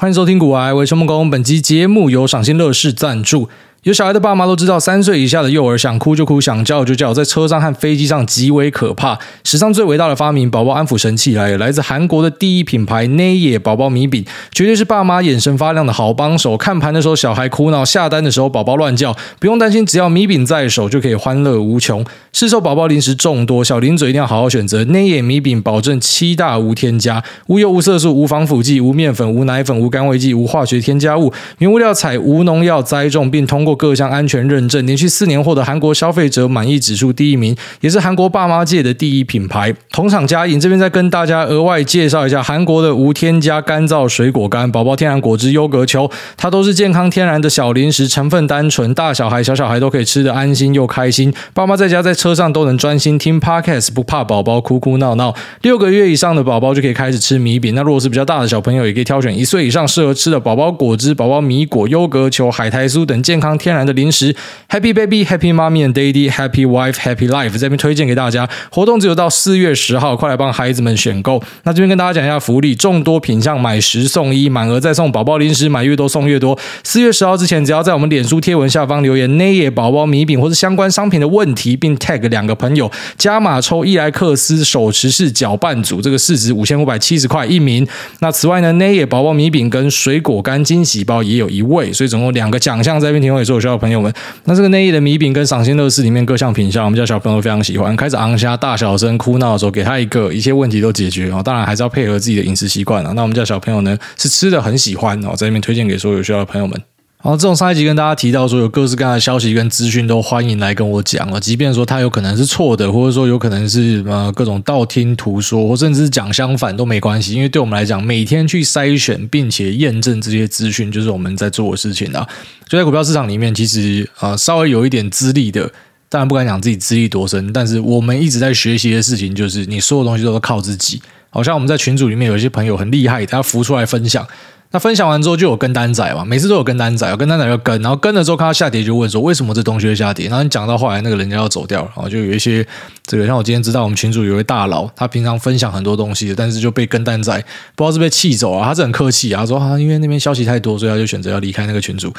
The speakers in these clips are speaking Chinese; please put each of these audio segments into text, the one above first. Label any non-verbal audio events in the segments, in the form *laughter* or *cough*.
欢迎收听《古玩，我是木工》。本期节目由赏心乐事赞助。有小孩的爸妈都知道，三岁以下的幼儿想哭就哭，想叫就叫，在车上和飞机上极为可怕。史上最伟大的发明——宝宝安抚神器来了，来自韩国的第一品牌 Naeee 宝宝米饼，绝对是爸妈眼神发亮的好帮手。看盘的时候小孩哭闹，下单的时候宝宝乱叫，不用担心，只要米饼在手就可以欢乐无穷。市售宝宝零食众多，小零嘴一定要好好选择 Naeee 米饼，保证七大无添加：无油、无色素、无防腐剂、无面粉、无奶粉、无甘味剂、无化学添加物，原物料采无农药栽种，并通过各项安全认证，连续四年获得韩国消费者满意指数第一名，也是韩国爸妈界的第一品牌。同厂加映，这边再跟大家额外介绍一下韩国的无添加干燥水果干、宝宝天然果汁优格球，它都是健康天然的小零食，成分单纯，大小孩、小小孩都可以吃得安心又开心。爸妈在家在车上都能专心听 Podcast，不怕宝宝哭哭闹闹。六个月以上的宝宝就可以开始吃米饼，那如果是比较大的小朋友，也可以挑选一岁以上适合吃的宝宝果汁、宝宝米果、优格球、海苔酥等健康天然的零食，Happy Baby, Happy Mommy and Daddy, Happy Wife, Happy Life，这边推荐给大家。活动只有到四月十号，快来帮孩子们选购。那这边跟大家讲一下福利：众多品项买十送一，满额再送宝宝零食，买越多送越多。四月十号之前，只要在我们脸书贴文下方留言 na 野宝宝米饼”或是相关商品的问题，并 tag 两个朋友，加码抽伊莱克斯手持式搅拌组，这个市值五千五百七十块一名。那此外呢 na 野宝宝米饼跟水果干惊喜包也有一位，所以总共两个奖项在这边提供有需要的朋友们。那这个内衣的米饼跟赏心乐事里面各项品相，我们家小朋友都非常喜欢。开始昂虾、大小声、哭闹的时候，给他一个，一切问题都解决哦。当然还是要配合自己的饮食习惯啊。那我们家小朋友呢，是吃的很喜欢哦，在这边推荐给所有有需要的朋友们。好，这种上一集跟大家提到说，有各式各样的消息跟资讯都欢迎来跟我讲啊，即便说它有可能是错的，或者说有可能是呃各种道听途说，或甚至是讲相反都没关系，因为对我们来讲，每天去筛选并且验证这些资讯，就是我们在做的事情啊。就在股票市场里面，其实啊、稍微有一点资历的，当然不敢讲自己资历多深，但是我们一直在学习的事情，就是你所有东西都是靠自己。好像我们在群组里面有一些朋友很厉害，他浮出来分享。那分享完之后就有跟单仔嘛，每次都有跟单仔，有跟单仔要跟，然后跟了之后看到下跌就问说为什么这东西会下跌，然后你讲到后来那个人家要走掉了，然后就有一些这个像我今天知道我们群主有位大佬，他平常分享很多东西，但是就被跟单仔不知道是被气走啊，他是很客气啊，他说啊因为那边消息太多，所以他就选择要离开那个群组，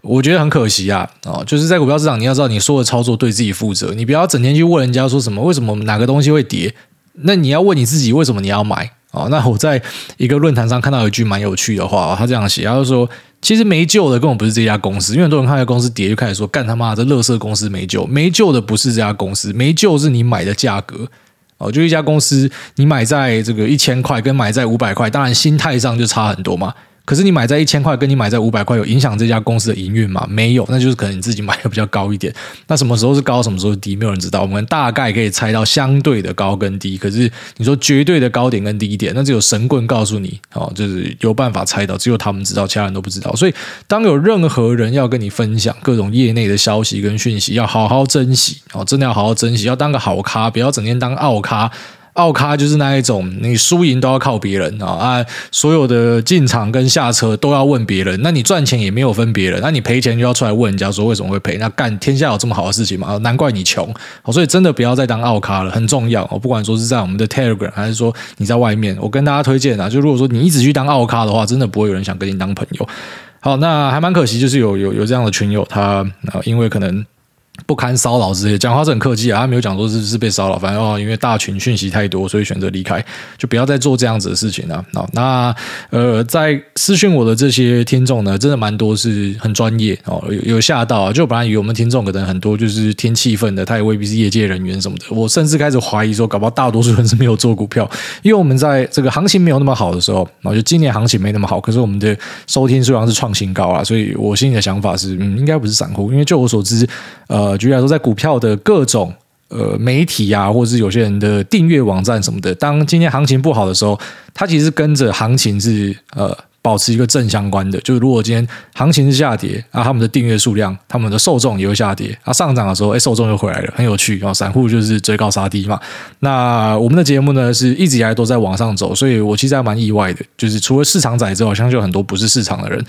我觉得很可惜啊，哦，就是在股票市场你要知道你说的操作对自己负责，你不要整天去问人家说什么为什么哪个东西会跌，那你要问你自己为什么你要买。哦，那我在一个论坛上看到一句蛮有趣的话，他这样写，他就说，其实没救的根本不是这家公司，因为很多人看到公司跌就开始说，干他妈的这垃圾公司没救，没救的不是这家公司，没救是你买的价格。哦，就一家公司，你买在这个一千块跟买在五百块，当然心态上就差很多嘛。可是你买在一千块，跟你买在五百块有影响这家公司的营运吗？没有，那就是可能你自己买的比较高一点。那什么时候是高，什么时候低，没有人知道。我们大概可以猜到相对的高跟低，可是你说绝对的高点跟低点，那只有神棍告诉你哦，就是有办法猜到，只有他们知道，其他人都不知道。所以，当有任何人要跟你分享各种业内的消息跟讯息，要好好珍惜哦，真的要好好珍惜，要当个好咖，不要整天当奥咖。奥咖就是那一种，你输赢都要靠别人啊啊！所有的进场跟下车都要问别人，那你赚钱也没有分别人，那你赔钱就要出来问人家说为什么会赔？那干天下有这么好的事情吗？难怪你穷，所以真的不要再当奥咖了，很重要哦。不管说是在我们的 Telegram 还是说你在外面，我跟大家推荐啊，就如果说你一直去当奥咖的话，真的不会有人想跟你当朋友。好，那还蛮可惜，就是有有有这样的群友，他，因为可能。不堪骚扰之类，讲话是很客气啊，他没有讲说是是被骚扰，反正哦，因为大群讯息太多，所以选择离开，就不要再做这样子的事情了。那呃，在私讯我的这些听众呢，真的蛮多是很专业哦，有吓到啊，就本来以为我们听众可能很多就是听气氛的，他也未必是业界人员什么的。我甚至开始怀疑说，搞不好大多数人是没有做股票，因为我们在这个行情没有那么好的时候，然后就今年行情没那么好，可是我们的收听数量是创新高啊，所以我心里的想法是，嗯，应该不是散户，因为就我所知，呃。呃举例来说，在股票的各种呃媒体啊，或者是有些人的订阅网站什么的，当今天行情不好的时候，它其实跟着行情是呃。保持一个正相关的，就是如果今天行情是下跌啊，他们的订阅数量、他们的受众也会下跌啊，上涨的时候，哎，受众又回来了，很有趣。啊散户就是追高杀低嘛。那我们的节目呢，是一直以来都在往上走，所以我其实还蛮意外的，就是除了市场仔之外，相信有很多不是市场的人。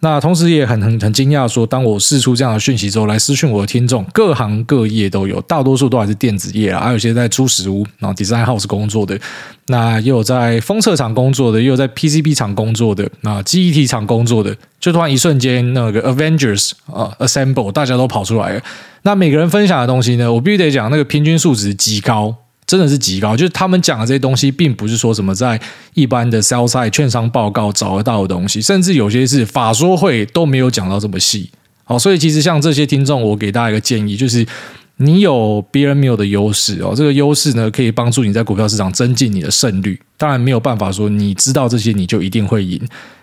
那同时也很很很惊讶，说当我试出这样的讯息之后，来私讯我的听众，各行各业都有，大多数都还是电子业啊，还有些在租食屋，然后 design house 工作的，那也有在封测厂工作的，也有在 PCB 厂工作的。那，记忆体厂工作的，就突然一瞬间那个 Avengers 啊 Assemble，大家都跑出来了。那每个人分享的东西呢，我必须得讲，那个平均数值极高，真的是极高。就是他们讲的这些东西，并不是说什么在一般的 sell side 券商报告找得到的东西，甚至有些是法说会都没有讲到这么细。好，所以其实像这些听众，我给大家一个建议，就是。你有别人没有的优势哦，这个优势呢，可以帮助你在股票市场增进你的胜率。当然没有办法说你知道这些你就一定会赢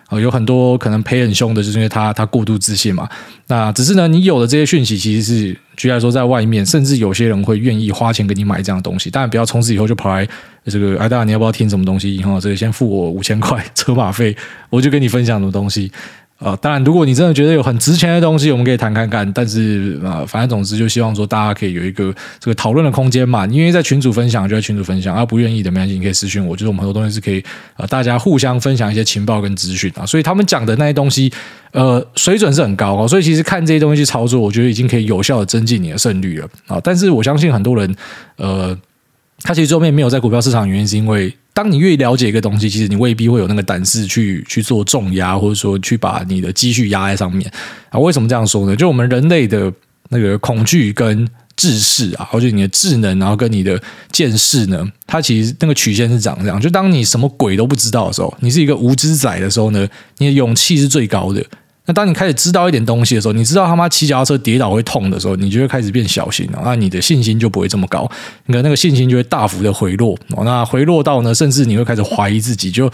啊，有很多可能赔很凶的，就是因为他他过度自信嘛。那只是呢，你有的这些讯息其实是，举例来说，在外面甚至有些人会愿意花钱给你买这样的东西。当然不要从此以后就跑来这个，哎，大家你要不要听什么东西？哈，这个先付我五千块车马费，我就跟你分享什么东西。呃，当然，如果你真的觉得有很值钱的东西，我们可以谈看看。但是，呃，反正总之就希望说大家可以有一个这个讨论的空间嘛。因为在群组分享就在群组分享，啊，不愿意的没关系，你可以私讯我。就是我们很多东西是可以呃大家互相分享一些情报跟资讯啊。所以他们讲的那些东西，呃，水准是很高哦。所以其实看这些东西去操作，我觉得已经可以有效的增进你的胜率了啊。但是我相信很多人，呃，它其实后面没有在股票市场，原因是因为。当你越了解一个东西，其实你未必会有那个胆识去去做重压，或者说去把你的积蓄压在上面啊。为什么这样说呢？就我们人类的那个恐惧跟智识啊，或者你的智能，然后跟你的见识呢，它其实那个曲线是长这样。就当你什么鬼都不知道的时候，你是一个无知仔的时候呢，你的勇气是最高的。那当你开始知道一点东西的时候，你知道他妈骑脚踏车跌倒会痛的时候，你就会开始变小心了。那你的信心就不会这么高，你的那个信心就会大幅的回落。那回落到呢，甚至你会开始怀疑自己，就。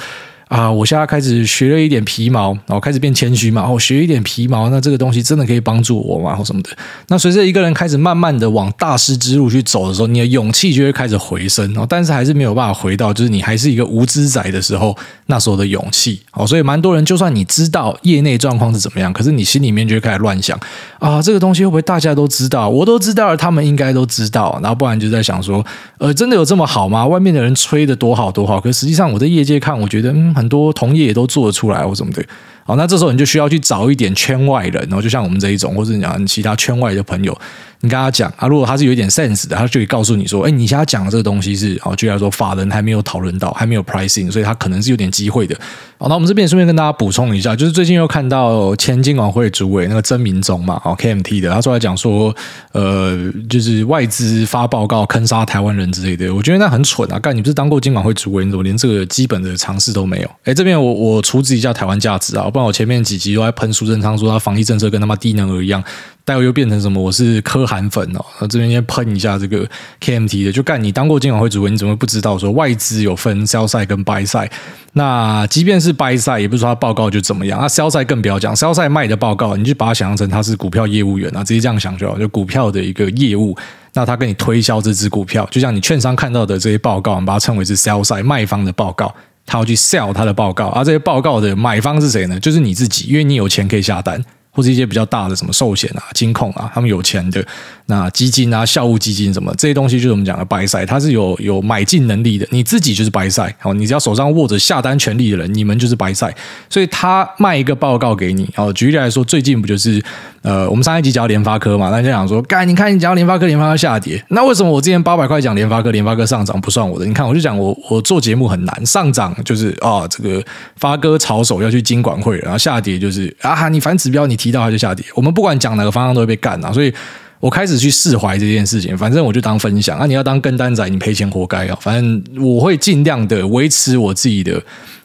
啊，我现在开始学了一点皮毛，然后开始变谦虚嘛。我、哦、学一点皮毛，那这个东西真的可以帮助我吗？或什么的。那随着一个人开始慢慢的往大师之路去走的时候，你的勇气就会开始回升哦。但是还是没有办法回到，就是你还是一个无知仔的时候那时候的勇气哦。所以蛮多人，就算你知道业内状况是怎么样，可是你心里面就会开始乱想啊，这个东西会不会大家都知道？我都知道了，他们应该都知道。然后不然就在想说，呃，真的有这么好吗？外面的人吹得多好多好，可实际上我在业界看，我觉得嗯。很多同业也都做得出来或什么的，好，那这时候你就需要去找一点圈外人，然后就像我们这一种，或者你讲其他圈外的朋友。你跟他讲啊，如果他是有点 sense 的，他就会告诉你说，哎，你现在讲的这个东西是，哦，就来说法人还没有讨论到，还没有 pricing，所以他可能是有点机会的。好，那我们这边顺便跟大家补充一下，就是最近又看到前金管会主委那个曾明宗嘛，哦，KMT 的，他出来讲说，呃，就是外资发报告坑杀台湾人之类的，我觉得那很蠢啊！干，你不是当过金管会主委，你怎么连这个基本的常识都没有？哎，这边我我处置一下台湾价值啊，不然我前面几集都在喷苏贞昌说他防疫政策跟他妈低能儿一样。待会又变成什么？我是柯韩粉哦，那这边先喷一下这个 KMT 的，就干你当过金管会主任，你怎么会不知道说外资有分 sell side 跟 buy side？那即便是 buy side，也不是说他报告就怎么样，那 sell side 更不要讲，sell side 卖的报告，你就把它想象成他是股票业务员啊，直接这样想就好，就股票的一个业务，那他跟你推销这支股票，就像你券商看到的这些报告，我们把它称为是 sell side 卖方的报告，他要去 sell 他的报告，而这些报告的买方是谁呢？就是你自己，因为你有钱可以下单。或者一些比较大的什么寿险啊、金控啊，他们有钱的那基金啊、校务基金什么这些东西，就是我们讲的白塞它是有有买进能力的。你自己就是 buy side，好，你只要手上握着下单权利的人，你们就是白塞。所以他卖一个报告给你，好，举例来说，最近不就是呃，我们上一集讲联发科嘛，大家讲说，干，你看你讲联发科，联发科下跌，那为什么我之前八百块讲联发科，联发科上涨不算我的？你看，我就讲我我做节目很难，上涨就是啊、哦，这个发哥炒手要去金管会，然后下跌就是啊，你反指标你提到它就下跌。我们不管讲哪个方向都会被干啊，所以我开始去释怀这件事情。反正我就当分享啊，你要当跟单仔，你赔钱活该啊。反正我会尽量的维持我自己的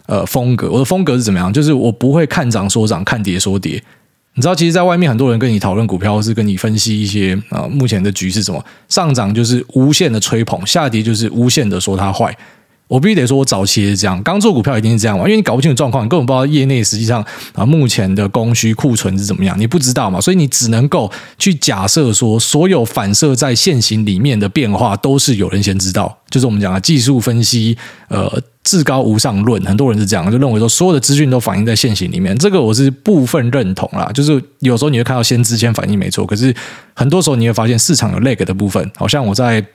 呃风格。我的风格是怎么样？就是我不会看涨说涨，看跌说跌。你知道，其实，在外面很多人跟你讨论股票，是跟你分析一些啊、目前的局势什么？上涨就是无限的吹捧，下跌就是无限的说它坏。我必须得说，我早期是这样，刚做股票一定是这样嘛，因为你搞不清楚状况，你根本不知道业内实际上啊目前的供需库存是怎么样，你不知道嘛，所以你只能够去假设说，所有反射在现行里面的变化都是有人先知道，就是我们讲的技术分析，呃，至高无上论，很多人是这样就认为说，所有的资讯都反映在现行里面，这个我是部分认同啦，就是有时候你会看到先知先反应没错，可是很多时候你会发现市场有 lag 的部分，好像我在。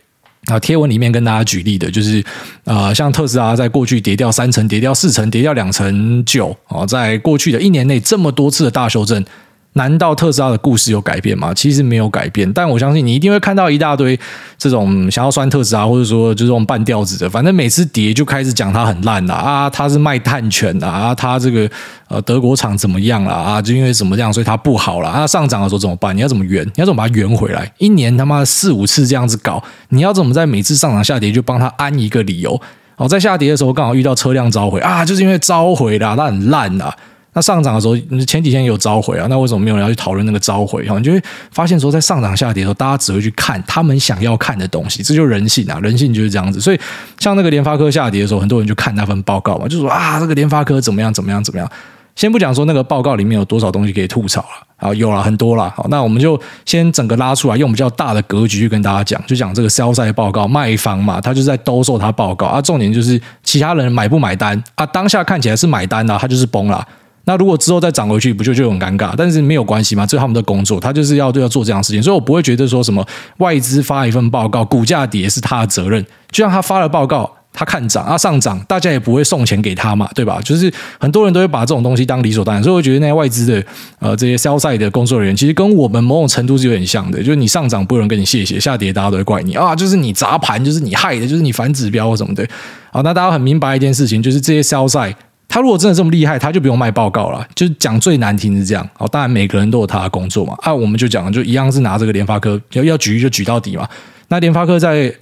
啊，贴文里面跟大家举例的，就是啊、呃，像特斯拉在过去跌掉三成、跌掉四成、跌掉两成九，哦，在过去的一年内这么多次的大修正，难道特斯拉的故事有改变吗？其实没有改变，但我相信你一定会看到一大堆这种想要酸特斯拉，或者说就是这种半吊子的，反正每次跌就开始讲它很烂啦啊，它是卖碳权的啊，它这个呃德国厂怎么样了啊？就因为怎么这样，所以它不好了啊。上涨的时候怎么办？你要怎么圆？你要怎么把它圆回来？一年他妈四五次这样子搞，你要怎么在每次上涨下跌就帮他安一个理由？哦，在下跌的时候刚好遇到车辆召回啊，就是因为召回啦，它很烂啦。那上涨的时候，前几天有召回啊，那为什么没有人要去讨论那个召回？哈，你就会发现说，在上涨下跌的时候，大家只会去看他们想要看的东西，这就是人性啊，人性就是这样子。所以，像那个联发科下跌的时候，很多人就看那份报告嘛，就说啊，这个联发科怎么样怎么样怎么样。先不讲说那个报告里面有多少东西可以吐槽了，啊，有了很多了。好，那我们就先整个拉出来，用比较大的格局去跟大家讲，就讲这个 sell side 报告，卖方嘛，他就是在兜售他报告啊，重点就是其他人买不买单啊？当下看起来是买单的，他就是崩了。那如果之后再涨回去，不就就很尴尬？但是没有关系嘛，这是他们的工作，他就是要要做这样的事情，所以我不会觉得说什么外资发一份报告，股价跌是他的责任。就像他发了报告，他看涨啊上涨，大家也不会送钱给他嘛，对吧？就是很多人都会把这种东西当理所当然，所以我觉得那些外资的呃这些 sell side 的工作人员，其实跟我们某种程度是有点像的，就是你上涨不有人跟你谢谢，下跌大家都会怪你啊，就是你砸盘，就是你害的，就是你反指标或什么的。好，那大家很明白一件事情，就是这些 sell side。他如果真的这么厉害，他就不用卖报告了。就讲最难听是这样。好，当然每个人都有他的工作嘛。啊，我们就讲，就一样是拿这个联发科要要举就举到底嘛。那联发科在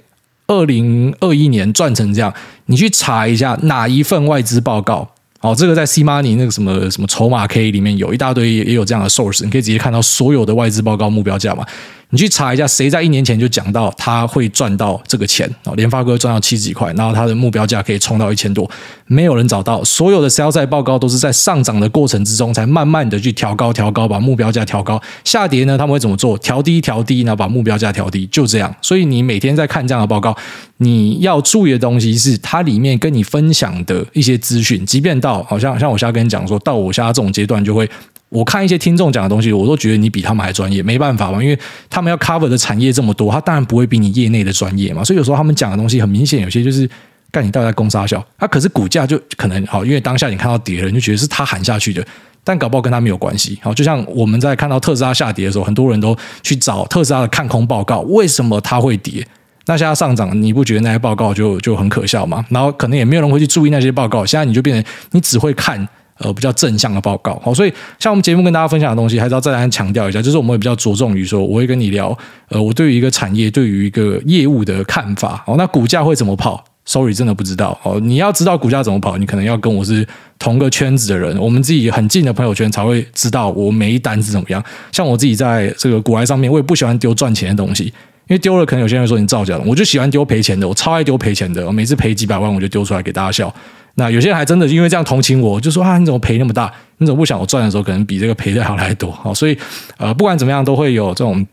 二零二一年赚成这样，你去查一下哪一份外资报告。好，这个在 C Money 那个什么什么筹码 K 里面有一大堆也有这样的 source，你可以直接看到所有的外资报告目标价嘛。你去查一下，谁在一年前就讲到他会赚到这个钱哦？联发科赚到七十几块，然后他的目标价可以冲到一千多，没有人找到。所有的 sellsai 报告都是在上涨的过程之中，才慢慢的去调高、调高，把目标价调高。下跌呢，他们会怎么做？调低、调低，然后把目标价调低，就这样。所以你每天在看这样的报告，你要注意的东西是，它里面跟你分享的一些资讯，即便到好像像我现在跟你讲说，到我现在这种阶段就会。我看一些听众讲的东西，我都觉得你比他们还专业，没办法嘛，因为他们要 cover 的产业这么多，他当然不会比你业内的专业嘛。所以有时候他们讲的东西很明显，有些就是干你到底在攻杀小，他、可是股价就可能好，因为当下你看到跌了，你就觉得是他喊下去的，但搞不好跟他没有关系。好，就像我们在看到特斯拉下跌的时候，很多人都去找特斯拉的看空报告，为什么它会跌？那现在上涨，你不觉得那些报告就就很可笑吗？然后可能也没有人会去注意那些报告，现在你就变成你只会看。呃，比较正向的报告，好，所以像我们节目跟大家分享的东西，还是要再来强调一下，就是我们会比较着重于说，我会跟你聊，呃，我对于一个产业、对于一个业务的看法，哦，那股价会怎么跑？Sorry，真的不知道，哦，你要知道股价怎么跑，你可能要跟我是同个圈子的人，我们自己很近的朋友圈才会知道我每一单是怎么样。像我自己在这个股海上面，我也不喜欢丢赚钱的东西，因为丢了可能有些人说你造假了，我就喜欢丢赔钱的，我超爱丢赔钱的，我每次赔几百万我就丢出来给大家笑。那有些人还真的因为这样同情我，就说啊，你怎么赔那么大？你怎么不想我赚的时候可能比这个赔的还来多？好，所以呃，不管怎么样，都会有这种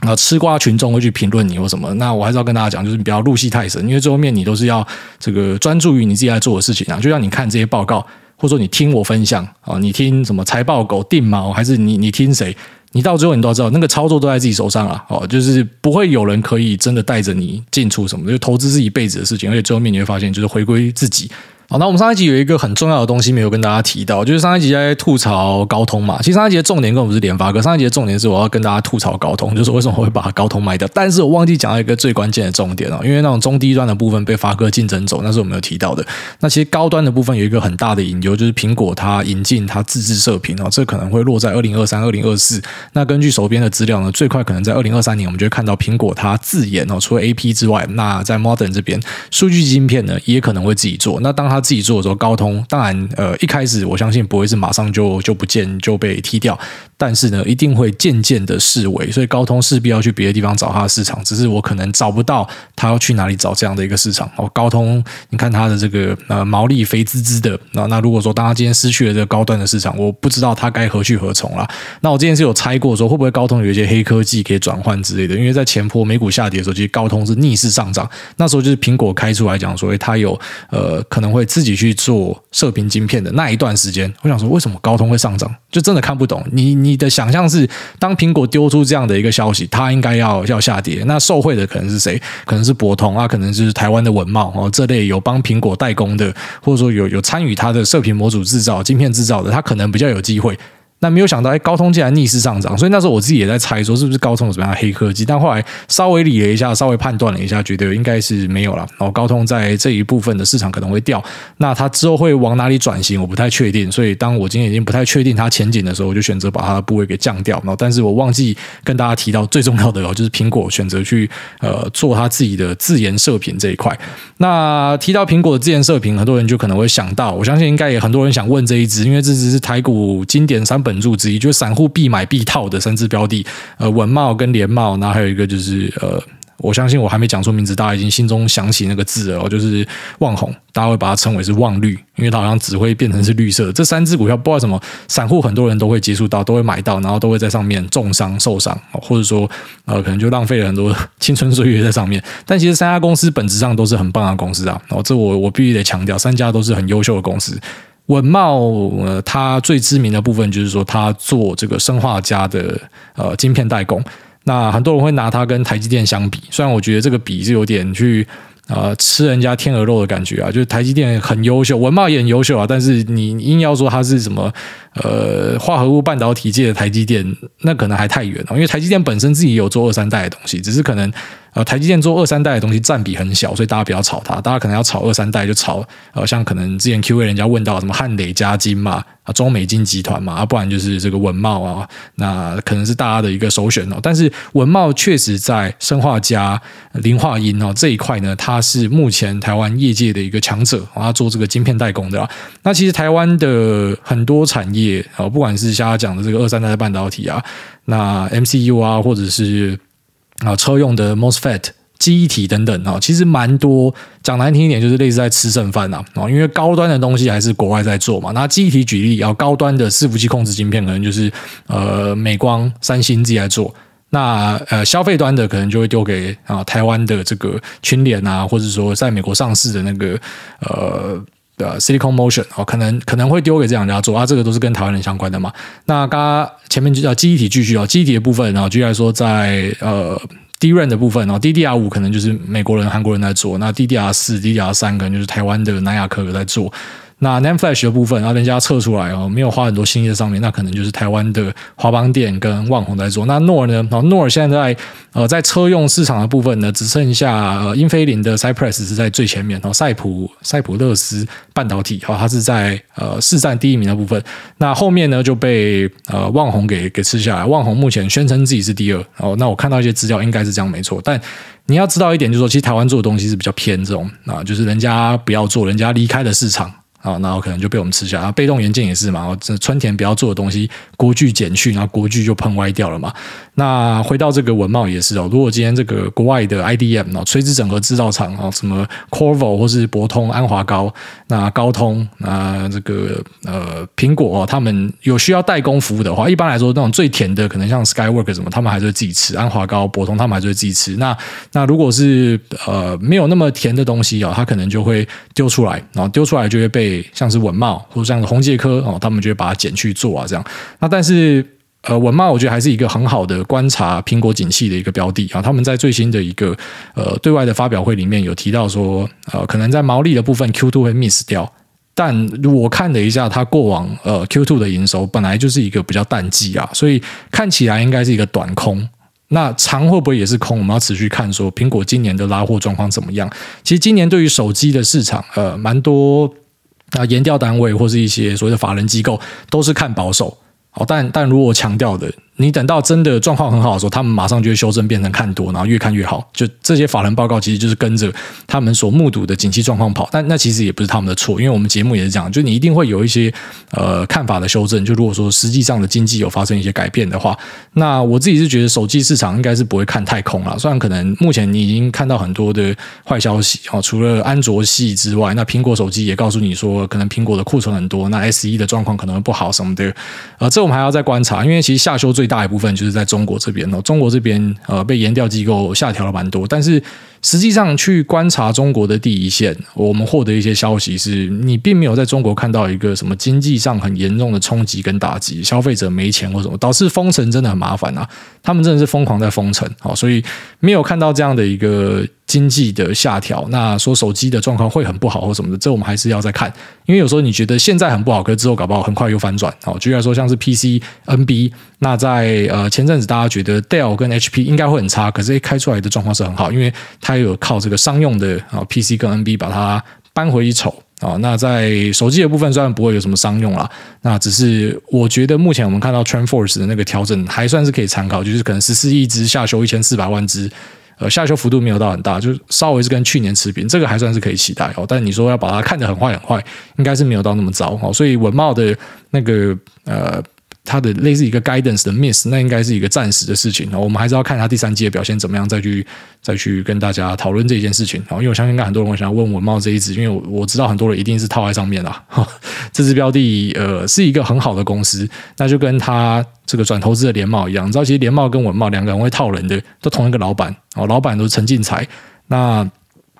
啊吃瓜群众会去评论你或什么。那我还是要跟大家讲，就是你不要入戏太深，因为最后面你都是要这个专注于你自己在做的事情啊。就像你看这些报告，或者说你听我分享啊，你听什么财报狗定毛，还是你你听谁？你到最后你都要知道，那个操作都在自己手上啊。哦，就是不会有人可以真的带着你进出什么，就投资是一辈子的事情，而且最后面你会发现，就是回归自己。好，那我们上一集有一个很重要的东西没有跟大家提到，就是上一集在吐槽高通嘛。其实上一集的重点根本不是联发科，上一集的重点是我要跟大家吐槽高通，就是为什么会把高通卖掉。但是我忘记讲到一个最关键的重点哦，因为那种中低端的部分被发哥竞争走，那是我没有提到的。那其实高端的部分有一个很大的隐忧，就是苹果它引进它自制射频哦，这可能会落在二零二三、二零二四。那根据手边的资料呢，最快可能在二零二三年，我们就会看到苹果它自研哦，除了 AP 之外，那在 Modern 这边数据晶片呢，也可能会自己做。那当它自己做的时候，高高通当然，呃，一开始我相信不会是马上就就不见就被踢掉，但是呢，一定会渐渐的式微，所以高通势必要去别的地方找它的市场，只是我可能找不到他要去哪里找这样的一个市场。哦，高通，你看它的这个呃毛利肥滋滋的，那那如果说当他今天失去了这个高端的市场，我不知道它该何去何从了。那我之前是有猜过说会不会高通有一些黑科技可以转换之类的，因为在前坡美股下跌的时候，其实高通是逆势上涨，那时候就是苹果开出来讲说，它有呃可能会自己去做。射频晶片的那一段时间，我想说，为什么高通会上涨？就真的看不懂。你你的想象是，当苹果丢出这样的一个消息，它应该要要下跌。那受惠的可能是谁？可能是博通啊，可能是台湾的文茂哦，这类有帮苹果代工的，或者说有有参与它的射频模组制造、晶片制造的，它可能比较有机会。那没有想到，哎，高通竟然逆势上涨，所以那时候我自己也在猜说是不是高通有什么样的黑科技，但后来稍微理了一下，稍微判断了一下，觉得应该是没有了。然后高通在这一部分的市场可能会掉，那它之后会往哪里转型，我不太确定。所以当我今天已经不太确定它前景的时候，我就选择把它的部位给降掉。然后，但是我忘记跟大家提到最重要的哦，就是苹果选择去呃做它自己的自研射频这一块。那提到苹果的自研射频，很多人就可能会想到，我相信应该也很多人想问这一支，因为这支是台股经典三本柱之一，就是散户必买必套的三支标的，呃，稳懋跟联懋，然后还有一个就是呃。我相信我还没讲出名字，大家已经心中想起那个字了，就是旺红，大家会把它称为是旺绿，因为它好像只会变成是绿色。这三只股票不知道什么，散户很多人都会接触到，都会买到，然后都会在上面重伤受伤，或者说呃可能就浪费了很多青春岁月在上面。但其实三家公司本质上都是很棒的公司啊，然后这我我必须得强调，三家都是很优秀的公司。文茂呃，它最知名的部分就是说它做这个生化家的呃晶片代工。那很多人会拿它跟台积电相比，虽然我觉得这个比是有点去呃吃人家天鹅肉的感觉啊，就是台积电很优秀，文茂也很优秀啊，但是你硬要说它是什么呃化合物半导体界的台积电，那可能还太远了，因为台积电本身自己有做二三代的东西，只是可能。呃，台积电做二三代的东西占比很小，所以大家不要炒它。大家可能要炒二三代，就炒呃，像可能之前 Q&A 人家问到什么汉磊嘉金嘛，啊，中美金集团嘛，啊，不然就是这个文茂啊，那可能是大家的一个首选哦。但是文茂确实在生化加、磷化銦哦这一块呢，它是目前台湾业界的一个强者，啊，做这个晶片代工的啦。那其实台湾的很多产业啊，不管是像他讲的这个二三代的半导体啊，那 MCU 啊，或者是啊，车用的 MOSFET、记忆体等等啊，其实蛮多。讲难听一点，就是类似在吃剩饭呐。因为高端的东西还是国外在做嘛。那记忆体举例，要高端的伺服器控制晶片，可能就是呃美光、三星自己来做。那呃消费端的可能就会丢给啊台湾的这个群联啊，或者说在美国上市的那个呃。的 Silicon Motion 哦，可能可能会丢给这两家做啊，这个都是跟台湾人相关的嘛。那刚刚前面就叫记忆体继续哦，记忆体的部分，然后举例来说在，呃 DRAM 的部分然后，DDR 五可能就是美国人、韩国人在做，那 DDR 四、DDR 三可能就是台湾的南亚科有在做。那 NAND Flash 的部分，然后人家测出来哦，没有花很多心意在上面，那可能就是台湾的华邦电跟旺宏在做。那 NOR 呢？然后 NOR 现在在呃在车用市场的部分呢，只剩下呃英飞凌的 Cypress 是在最前面，然后赛普赛普勒斯半导体哦，它是在呃市占第一名的部分。那后面呢就被呃旺宏给给吃下来。旺宏目前宣称自己是第二哦，那我看到一些资料应该是这样没错，但你要知道一点就是说，其实台湾做的东西是比较偏这种啊，就是人家不要做，人家离开了市场。啊，然后可能就被我们吃下。然后被动元件也是嘛，然后这春田不要做的东西，国巨减去，然后国巨就喷歪掉了嘛。那回到这个稳懋也是哦，如果今天这个国外的 IDM 哦，垂直整合制造厂啊，什么 Qorvo 或是博通、安华高，那高通啊，这个呃苹果哦，他们有需要代工服务的话，一般来说那种最甜的，可能像 Skywork 什么，他们还是会自己吃。安华高、博通他们还是会自己吃。那那如果是呃没有那么甜的东西哦，他可能就会丢出来，然后丢出来就会被像是文茂或者像是宏捷科哦，他们就会把它减去做啊这样。那但是。呃，文茂我觉得还是一个很好的观察苹果景气的一个标的啊。他们在最新的一个呃对外的发表会里面有提到说，呃，可能在毛利的部分 Q2 会 miss 掉，但我看了一下，它过往呃 Q2 的营收本来就是一个比较淡季啊，所以看起来应该是一个短空。那长会不会也是空？我们要持续看说苹果今年的拉货状况怎么样。其实今年对于手机的市场，呃，蛮多啊研调单位或是一些所谓的法人机构都是看保守。好，但但如果我强调的。你等到真的状况很好的时候，他们马上就会修正，变成看多，然后越看越好。就这些法人报告，其实就是跟着他们所目睹的景气状况跑。但那其实也不是他们的错，因为我们节目也是这样，就你一定会有一些呃看法的修正。就如果说实际上的经济有发生一些改变的话，那我自己是觉得手机市场应该是不会看太空了。虽然可能目前你已经看到很多的坏消息哦，除了安卓系之外，那苹果手机也告诉你说，可能苹果的库存很多，那 SE 的状况可能会不好什么的。呃，这我们还要再观察，因为其实下修最。最大一部分就是在中国这边哦，中国这边呃被研调机构下调了蛮多，但是实际上去观察中国的第一线，我们获得一些消息是，你并没有在中国看到一个什么经济上很严重的冲击跟打击，消费者没钱或什么，导致封城真的很麻烦啊，他们真的是疯狂在封城，好，所以没有看到这样的一个经济的下调，那说手机的状况会很不好或什么的，这我们还是要再看，因为有时候你觉得现在很不好，可是之后搞不好很快又反转。哦，举例来说，像是 PC、NB，那在呃前阵子大家觉得 Dell 跟 HP 应该会很差，可是开出来的状况是很好，因为它有靠这个商用的啊 PC 跟 NB 把它扳回一筹啊。那在手机的部分虽然不会有什么商用啦，那只是我觉得目前我们看到 TrendForce 的那个调整还算是可以参考，就是可能十四亿只下修一千四百万只。呃，下修幅度没有到很大，就是稍微是跟去年持平，这个还算是可以期待哦。但你说要把它看得很坏很坏，应该是没有到那么糟哦。所以文茂的那个呃。它的类似一个 guidance 的 miss，那应该是一个暂时的事情。我们还是要看它第三季的表现怎么样，再去再去跟大家讨论这件事情。因为我相信，应该很多人会想要问稳懋这一支，因为我我知道很多人一定是套在上面啦。*laughs* 这支标的呃是一个很好的公司，那就跟他这个转投资的联茂一样。你知道，其实联茂跟稳懋两个人会套人的，都同一个老板哦，老板都是陈进财。那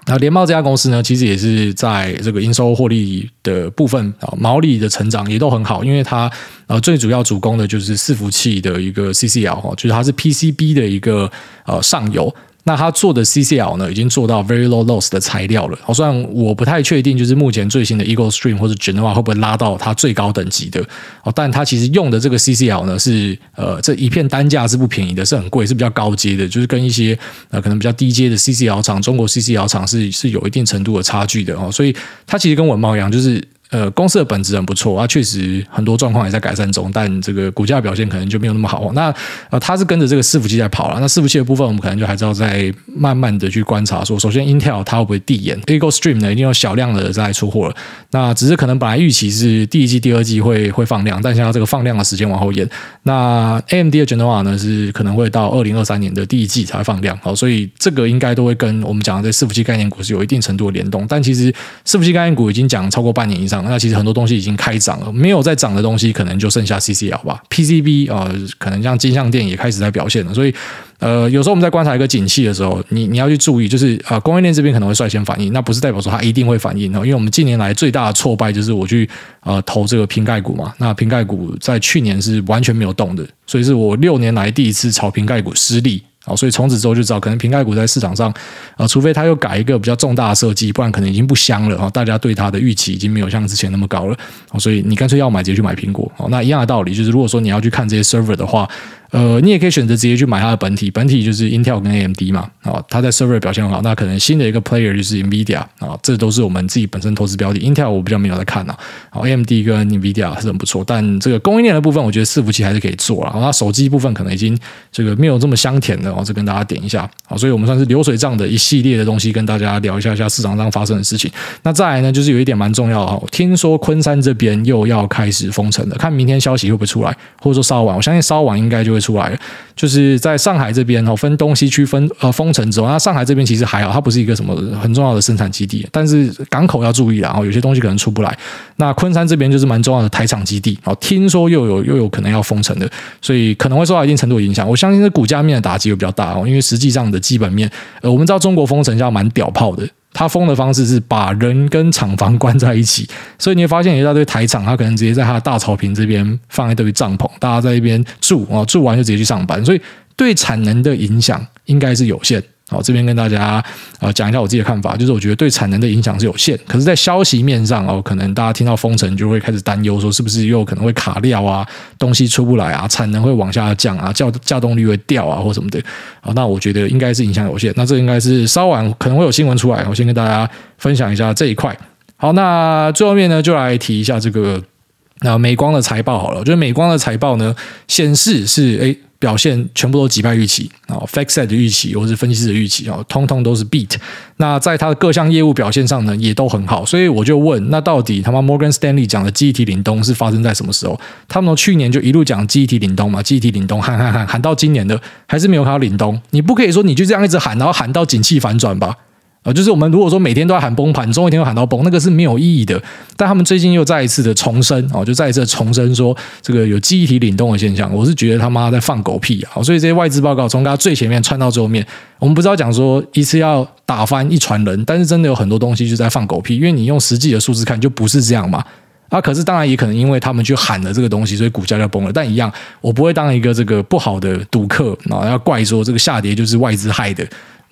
那联茂这家公司呢，其实也是在这个营收获利的部分啊，毛利的成长也都很好，因为它呃最主要主攻的就是伺服器的一个 CCL 哈，就是它是 PCB 的一个呃上游。那他做的 CCL 呢，已经做到 very low loss 的材料了。好，虽然我不太确定，就是目前最新的 Eagle Stream 或者 Genoa 会不会拉到它最高等级的。哦，但它其实用的这个 CCL 呢，是呃这一片单价是不便宜的，是很贵，是比较高阶的，就是跟一些呃可能比较低阶的 CCL 厂，中国 CCL 厂是是有一定程度的差距的哦。所以它其实跟稳懋一样，就是。呃，公司的本质很不错啊，确实很多状况也在改善中，但这个股价表现可能就没有那么好。那呃，它是跟着这个伺服器在跑了。那伺服器的部分，我们可能就还是要再慢慢的去观察说。首先，Intel 它会不会递延？Eagle Stream 呢，已经有小量的在出货了。那只是可能本来预期是第一季、第二季会会放量，但现在这个放量的时间往后延。那 AMD 的 Genoa 呢，是可能会到二零二三年的第一季才会放量。好，所以这个应该都会跟我们讲的这伺服器概念股是有一定程度的联动。但其实伺服器概念股已经讲超过半年以上，那其实很多东西。已经开涨了，没有再涨的东西，可能就剩下 CCL 吧。PCB 啊、呃，可能像金像店也开始在表现了。所以，呃，有时候我们在观察一个景气的时候，你你要去注意，就是啊、供应链这边可能会率先反应，那不是代表说它一定会反应哦。因为我们近年来最大的挫败就是我去呃投这个瓶盖股嘛，那瓶盖股在去年是完全没有动的，所以是我六年来第一次炒瓶盖股失利。好，所以从此之后就知道，可能平盖股在市场上，啊，除非它又改一个比较重大的设计，不然可能已经不香了。大家对它的预期已经没有像之前那么高了。所以你干脆要买，直接去买苹果。那一样的道理，就是如果说你要去看这些 server 的话。呃，你也可以选择直接去买它的本体，本体就是 Intel 跟 AMD 嘛，啊，它在 server 表现很好，那可能新的一个 player 就是 Nvidia 啊，这都是我们自己本身投资标的。Intel 我比较没有在看啊，好，AMD 跟 Nvidia 是很不错，但这个供应链的部分，我觉得伺服器还是可以做了。然后手机部分可能已经这个没有这么香甜了，我再跟大家点一下，好，所以我们算是流水账的一系列的东西，跟大家聊一下下市场上发生的事情。那再来呢，就是有一点蛮重要的，听说昆山这边又要开始封城了，看明天消息会不会出来，或者说稍晚，我相信稍晚应该就会出来。就是在上海这边哦，分东西区分呃封城之后，那上海这边其实还好，它不是一个什么很重要的生产基地，但是港口要注意啦，然后有些东西可能出不来。那昆山这边就是蛮重要的台厂基地，哦，听说又有又有可能要封城的，所以可能会受到一定程度影响。我相信这股价面的打击会比较大哦，因为实际上的基本面，呃，我们知道中国封城叫蛮屌炮的。他封的方式是把人跟厂房关在一起，*laughs* 所以你会发现一大堆台厂，他可能直接在他的大草坪这边放一堆帐篷，大家在一边住啊，住完就直接去上班，所以对产能的影响应该是有限。好，这边跟大家呃讲一下我自己的看法，就是我觉得对产能的影响是有限，可是，在消息面上哦，可能大家听到封城就会开始担忧，说是不是又可能会卡料啊，东西出不来啊，产能会往下降啊，叫稼动率会掉啊，或什么的。好，那我觉得应该是影响有限，那这应该是稍晚可能会有新闻出来，我先跟大家分享一下这一块。好，那最后面呢，就来提一下这个那美光的财报好了，我觉得美光的财报呢显示是诶。表现全部都击败预期啊，FactSet 的预期或是分析师的预期啊，通通都是 beat。那在它的各项业务表现上呢，也都很好。所以我就问，那到底他妈 Morgan Stanley 讲的记忆体领东是发生在什么时候？他们从去年就一路讲记忆体领东嘛，记忆体领东喊喊喊喊到今年的，还是没有看到领东。你不可以说你就这样一直喊，然后喊到景气反转吧？啊，就是我们如果说每天都要喊崩盘，总有一天会喊到崩，那个是没有意义的。但他们最近又再一次的重申，哦，就再一次的重申说这个有记忆体领动的现象，我是觉得他妈在放狗屁啊！所以这些外资报告从它最前面串到最后面，我们不知道讲说一次要打翻一船人，但是真的有很多东西就在放狗屁，因为你用实际的数字看就不是这样嘛。啊，可是当然也可能因为他们去喊了这个东西，所以股价就崩了。但一样，我不会当一个这个不好的赌客啊，要怪说这个下跌就是外资害的。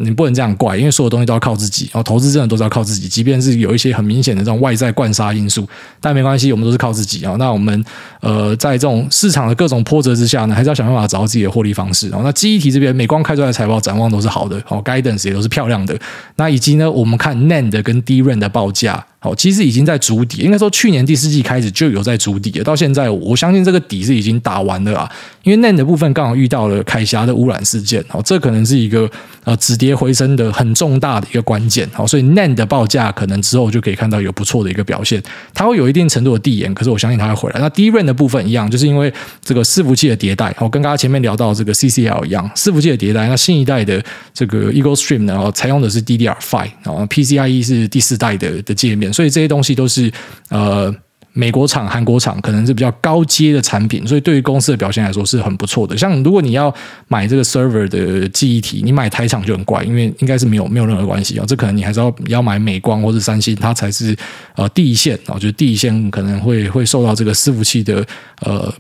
你不能这样怪，因为所有东西都要靠自己，然后投资真的都是要靠自己，即便是有一些很明显的这种外在灌杀因素，但没关系，我们都是靠自己啊。那我们呃，在这种市场的各种波折之下呢，还是要想办法找到自己的获利方式。然后那记忆体这边，美光开出来的财报展望都是好的，哦，guidance 也都是漂亮的。那以及呢，我们看 NAND 跟 DRAM 的报价。好，其实已经在筑底，应该说去年第四季开始就有在筑底了。到现在，我相信这个底是已经打完了啊。因为 NAND 的部分刚好遇到了凯霞的污染事件，好，这可能是一个呃止跌回升的很重大的一个关键。好，所以 NAND 的报价可能之后就可以看到有不错的一个表现，它会有一定程度的递延，可是我相信它会回来。那 DRAM 的部分一样，就是因为这个伺服器的迭代，好，跟刚刚前面聊到这个 CCL 一样，伺服器的迭代，那新一代的这个 Eagle Stream 呢，采用的是 DDR5，然后 PCIe 是第四代的的界面，所以这些东西都是。呃，美国厂、韩国厂可能是比较高阶的产品，所以对于公司的表现来说是很不错的。像如果你要买这个 server 的记忆体，你买台厂就很怪，因为应该是没有没有任何关系啊。这可能你还是要要买美光或者三星，它才是呃第一线啊，就是第一线可能会会受到这个伺服器的呃。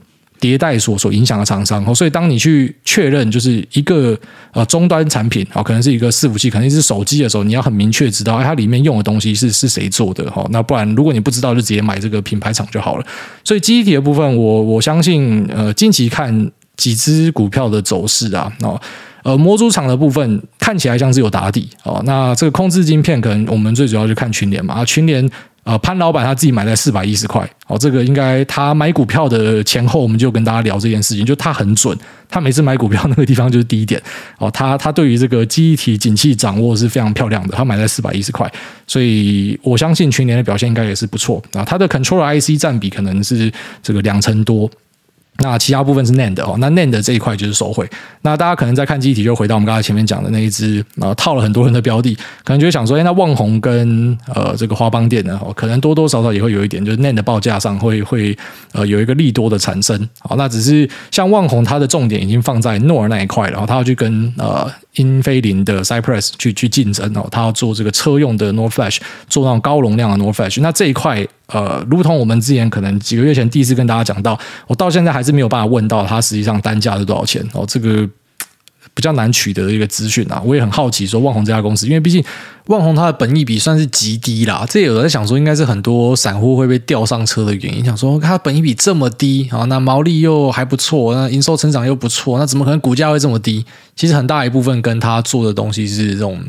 迭代所所影响的厂商，所以当你去确认就是一个呃终端产品啊，可能是一个伺服器，可能是手机的时候，你要很明确知道它里面用的东西是是谁做的哈。那不然如果你不知道，就直接买这个品牌厂就好了。所以记忆体的部分，我我相信呃近期看几只股票的走势啊，哦呃模组厂的部分看起来像是有打底哦。那这个控制晶片可能我们最主要就看群联嘛，群联。呃，潘老板他自己买在四百一十块，哦，这个应该他买股票的前后，我们就跟大家聊这件事情，就他很准，他每次买股票 *laughs* 那个地方就是低点，哦，他他对于这个记忆体景气掌握是非常漂亮的，他买在四百一十块，所以我相信去年的表现应该也是不错啊，他的 control IC 占比可能是这个两成多。那其他部分是 NAND 哦，那 NAND 这一块就是受惠。那大家可能在看记忆体，就回到我们刚才前面讲的那一只啊，套了很多人的标的，可能就会想说，哎，那旺宏跟呃这个华邦电呢，哦可能多多少少也会有一点，就是 NAND 的报价上会会呃有一个利多的产生。好，那只是像旺宏，它的重点已经放在 NOR 那一块，然后它要去跟呃英飞凌的 Cypress 去去竞争哦，它要做这个车用的 NOR Flash，做那种高容量的 NOR Flash。那这一块。呃，如同我们之前可能几个月前第一次跟大家讲到，我到现在还是没有办法问到它实际上单价是多少钱哦，这个比较难取得的一个资讯啊。我也很好奇说旺宏这家公司，因为毕竟旺宏它的本益比算是极低啦，这有人在想说应该是很多散户会被钓上车的原因，想说它本益比这么低啊，那毛利又还不错，那营收成长又不错，那怎么可能股价会这么低？其实很大一部分跟他做的东西是这种。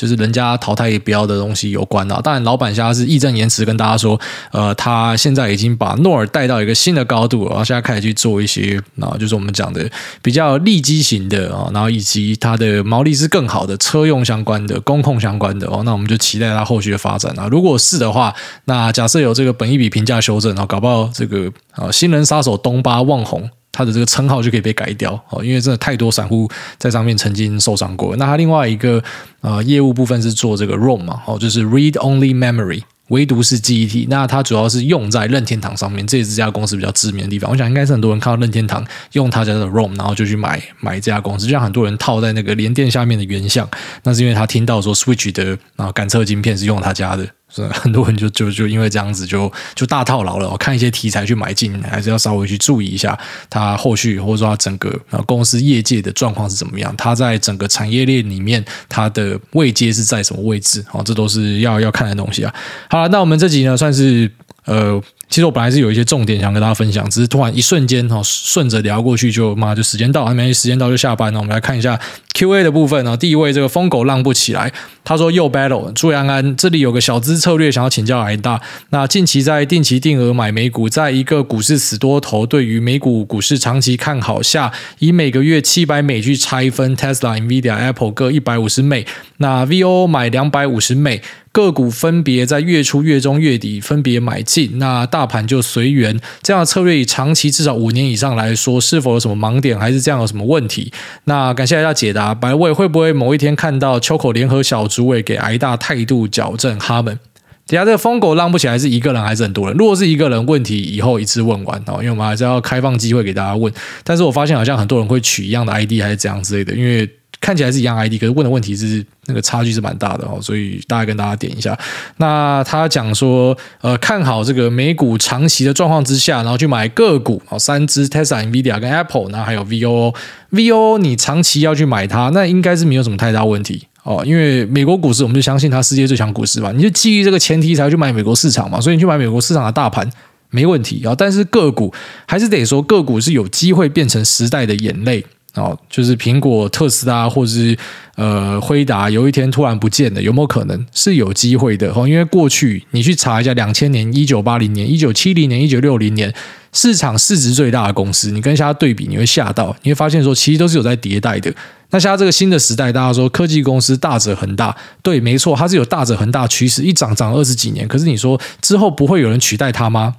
就是人家淘汰也不要的东西有关啊，当然老板现在是义正言辞跟大家说，呃，他现在已经把诺尔带到一个新的高度，然后现在开始去做一些啊，就是我们讲的比较利基型的啊，然后以及它的毛利是更好的车用相关的、工控相关的哦，那我们就期待它后续的发展啊。如果是的话，那假设有这个本一笔评价修正，然后搞不好这个啊新人杀手东巴旺红。他的这个称号就可以被改掉哦，因为真的太多散户在上面曾经受伤过。那他另外一个呃业务部分是做这个 ROM 嘛，哦，就是 Read Only Memory，唯独是记忆体。那它主要是用在任天堂上面，这也是这家公司比较知名的地方。我想应该是很多人看到任天堂用他家的 ROM，然后就去买买这家公司，就像很多人套在那个联电下面的原相，那是因为他听到说 Switch 的啊感测晶片是用他家的。是很多人就就就因为这样子就就大套牢了。我看一些题材去买进，还是要稍微去注意一下它后续或者说它整个公司业界的状况是怎么样。它在整个产业链里面，它的位阶是在什么位置？哦，这都是要要看的东西啊。好了，那我们这集呢，算是呃。其实我本来是有一些重点想跟大家分享，只是突然一瞬间哈，顺着聊过去就妈就时间到，还没时间到就下班了。我们来看一下 Q&A 的部分啊，第一位这个疯狗浪不起来，他说又 battle，朱阳安这里有个小资策略想要请教癌大。那近期在定期定额买美股，在一个股市死多头，对于美股股市长期看好下，以每个月七百美去拆分 Tesla、Nvidia、Apple 各一百五十美，那 VO 买两百五十美。个股分别在月初、月中、月底分别买进，那大盘就随缘。这样的策略以长期至少五年以上来说，是否有什么盲点，还是这样有什么问题？那感谢大家解答。啊，白位会不会某一天看到秋口联合小主委给挨大态度矫正？哈们，底下这个疯狗浪不起来，是一个人还是很多人？如果是一个人，问题以后一次问完哦，因为我们还是要开放机会给大家问。但是我发现好像很多人会取一样的 ID 还是怎样之类的，因为。看起来是一样 ID，可是问的问题是那个差距是蛮大的哦，所以大概跟大家点一下。那他讲说，呃，看好这个美股长期的状况之下，然后去买个股，哦，三只 Tesla、Nvidia 跟 Apple，然后还有 VOO，VOO 你长期要去买它，那应该是没有什么太大问题哦，因为美国股市我们就相信它世界最强股市嘛，你就基于这个前提才去买美国市场嘛，所以你去买美国市场的大盘没问题啊。但是个股还是得说，个股是有机会变成时代的眼泪。哦，就是苹果、特斯拉，或者是呃辉达，有一天突然不见了，有没有可能？是有机会的哦。因为过去你去查一下，两千年、一九八零年、一九七零年、一九六零年，市场市值最大的公司，你跟现在对比，你会吓到，你会发现说，其实都是有在迭代的。那现在这个新的时代，大家说科技公司大者恒大，对，没错，它是有大者恒大趋势，一涨涨二十几年。可是你说之后不会有人取代它吗？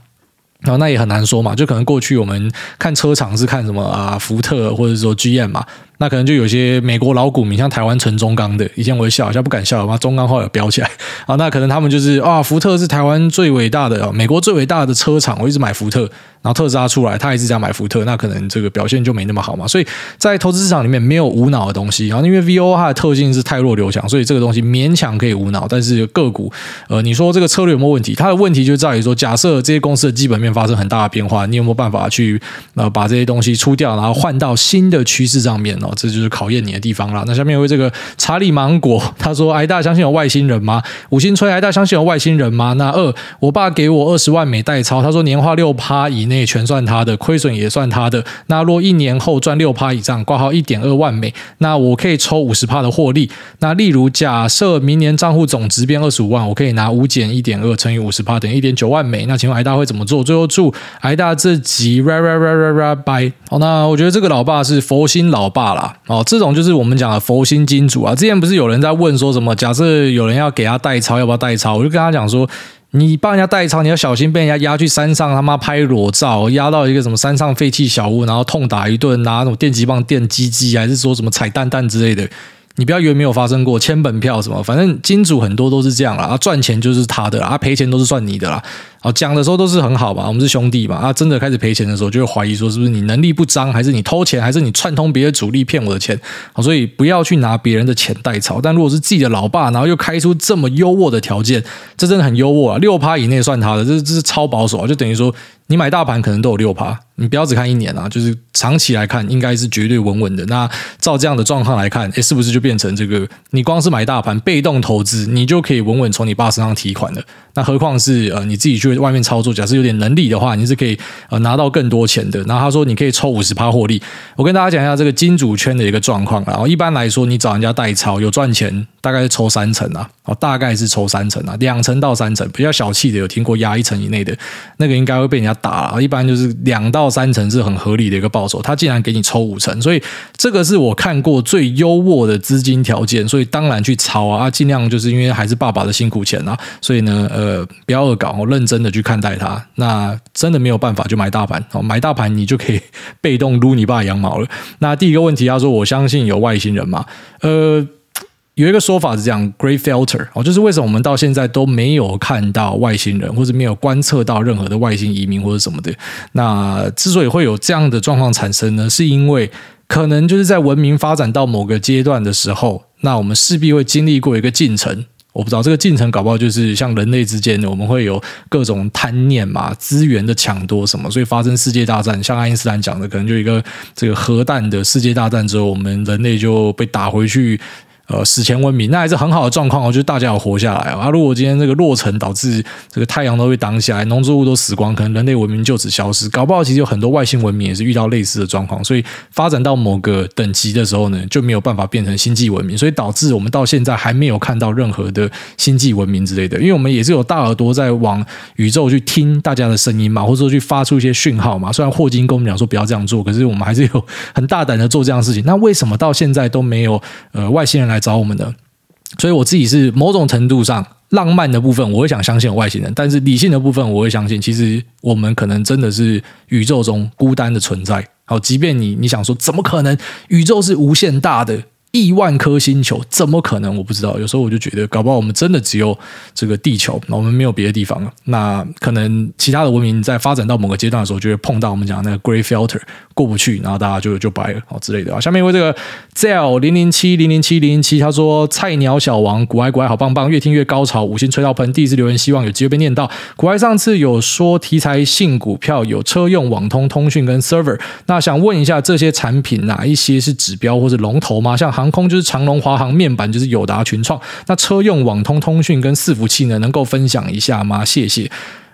然后那也很难说嘛，就可能过去我们看车厂是看什么啊，福特或者说 GM 嘛。那可能就有些美国老股民，像台湾纯中钢的，以前我会笑，现在不敢笑了嘛。中钢后来有飙起来啊，那可能他们就是啊，福特是台湾最伟大的，美国最伟大的车厂，我一直买福特，然后特斯拉出来，他也是这样买福特，那可能这个表现就没那么好嘛。所以在投资市场里面没有无脑的东西，然后因为 V O 它的特性是太弱留强，所以这个东西勉强可以无脑。但是个股，呃，你说这个策略有没有问题？它的问题就在于说，假设这些公司的基本面发生很大的变化，你有没有办法去呃把这些东西出掉，然后换到新的趋势上面哦？这就是考验你的地方了。那下面有位这个查理芒果，他说：“癌大相信有外星人吗？五星吹，癌大相信有外星人吗？”那二，我爸给我二十万美代钞，他说年化六趴以内全算他的，亏损也算他的。那若一年后赚六趴以上，挂号一点二万美，那我可以抽五十趴的获利。那例如假设明年账户总值变二十五万，我可以拿五减一点二乘以五十趴，等于一点九万美。那请问癌大会怎么做？最后祝癌大这集 ra ra ra ra ra bye。好，那我觉得这个老爸是佛心老爸啦。哦，这种就是我们讲的佛心金主啊。之前不是有人在问说什么？假设有人要给他代操，要不要代操？我就跟他讲说，你帮人家代操，你要小心被人家押去山上，他妈拍裸照，押到一个什么山上废弃小屋，然后痛打一顿，拿那种电击棒电鸡鸡，还是说什么踩蛋蛋之类的。你不要以为没有发生过，签本票什么，反正金主很多都是这样啦，啊，赚钱就是他的啦，啊，赔钱都是算你的啦。哦，讲的时候都是很好吧，我们是兄弟嘛。啊，真的开始赔钱的时候，就会怀疑说是不是你能力不彰，还是你偷钱，还是你串通别的主力骗我的钱。好，所以不要去拿别人的钱代操。但如果是自己的老爸，然后又开出这么优渥的条件，这真的很优渥啊！六趴以内算他的，这这是超保守啊！就等于说你买大盘可能都有六趴，你不要只看一年啊，就是长期来看应该是绝对稳稳的。那照这样的状况来看，诶，是不是就变成这个？你光是买大盘被动投资，你就可以稳稳从你爸身上提款了。那何况是呃你自己去外面操作，假设有点能力的话，你是可以呃拿到更多钱的。然后他说你可以抽五十趴获利。我跟大家讲一下这个金主圈的一个状况。然后一般来说，你找人家代操有赚钱，大概是抽三成啊，哦大概是抽三成啊，两层到三层。比较小气的有听过压一层以内的，那个应该会被人家打了。一般就是两到三层是很合理的一个报酬，他竟然给你抽五层，所以这个是我看过最优渥的资金条件。所以当然去抄啊，尽量就是因为还是爸爸的辛苦钱啊，所以呢呃。不要恶搞，我认真的去看待它。那真的没有办法，就买大盘哦，买大盘你就可以 *laughs* 被动撸你爸羊毛了。那第一个问题，他说我相信有外星人吗？呃，有一个说法是这样，Great Filter 哦，就是为什么我们到现在都没有看到外星人，或者没有观测到任何的外星移民或者什么的。那之所以会有这样的状况产生呢，是因为可能就是在文明发展到某个阶段的时候，那我们势必会经历过一个进程。我不知道这个进程搞不好就是像人类之间，我们会有各种贪念嘛，资源的抢夺什么，所以发生世界大战。像爱因斯坦讲的，可能就一个这个核弹的世界大战之后，我们人类就被打回去。呃，史前文明那还是很好的状况哦，就是大家有活下来啊。如果今天这个落成导致这个太阳都被挡起来，农作物都死光，可能人类文明就此消失。搞不好其实有很多外星文明也是遇到类似的状况，所以发展到某个等级的时候呢，就没有办法变成星际文明，所以导致我们到现在还没有看到任何的星际文明之类的。因为我们也是有大耳朵在往宇宙去听大家的声音嘛，或者说去发出一些讯号嘛。虽然霍金跟我们讲说不要这样做，可是我们还是有很大胆的做这样的事情。那为什么到现在都没有呃外星人来找我们的？所以我自己是某种程度上浪漫的部分，我会想相信有外星人；但是理性的部分，我会相信其实我们可能真的是宇宙中孤单的存在。好，即便你你想说怎么可能，宇宙是无限大的。亿万颗星球怎么可能？我不知道。有时候我就觉得，搞不好我们真的只有这个地球，我们没有别的地方了。那可能其他的文明在发展到某个阶段的时候，就会碰到我们讲那个 Great Filter 过不去，然后大家就就掰了哦之类的啊。下面一位这个 Zell 零零七零零七零零七，他说：“菜鸟小王，股癌股癌好棒棒，越听越高潮，五星吹到喷。第一次留言，希望有机会被念到。股癌上次有说题材性股票有车用、网通、通讯跟 Server，那想问一下这些产品哪一些是指标或者龙头吗？像航空就是长龙、华航，面板就是友达、群创。那车用网通、通讯跟伺服器呢，能够分享一下吗？谢谢。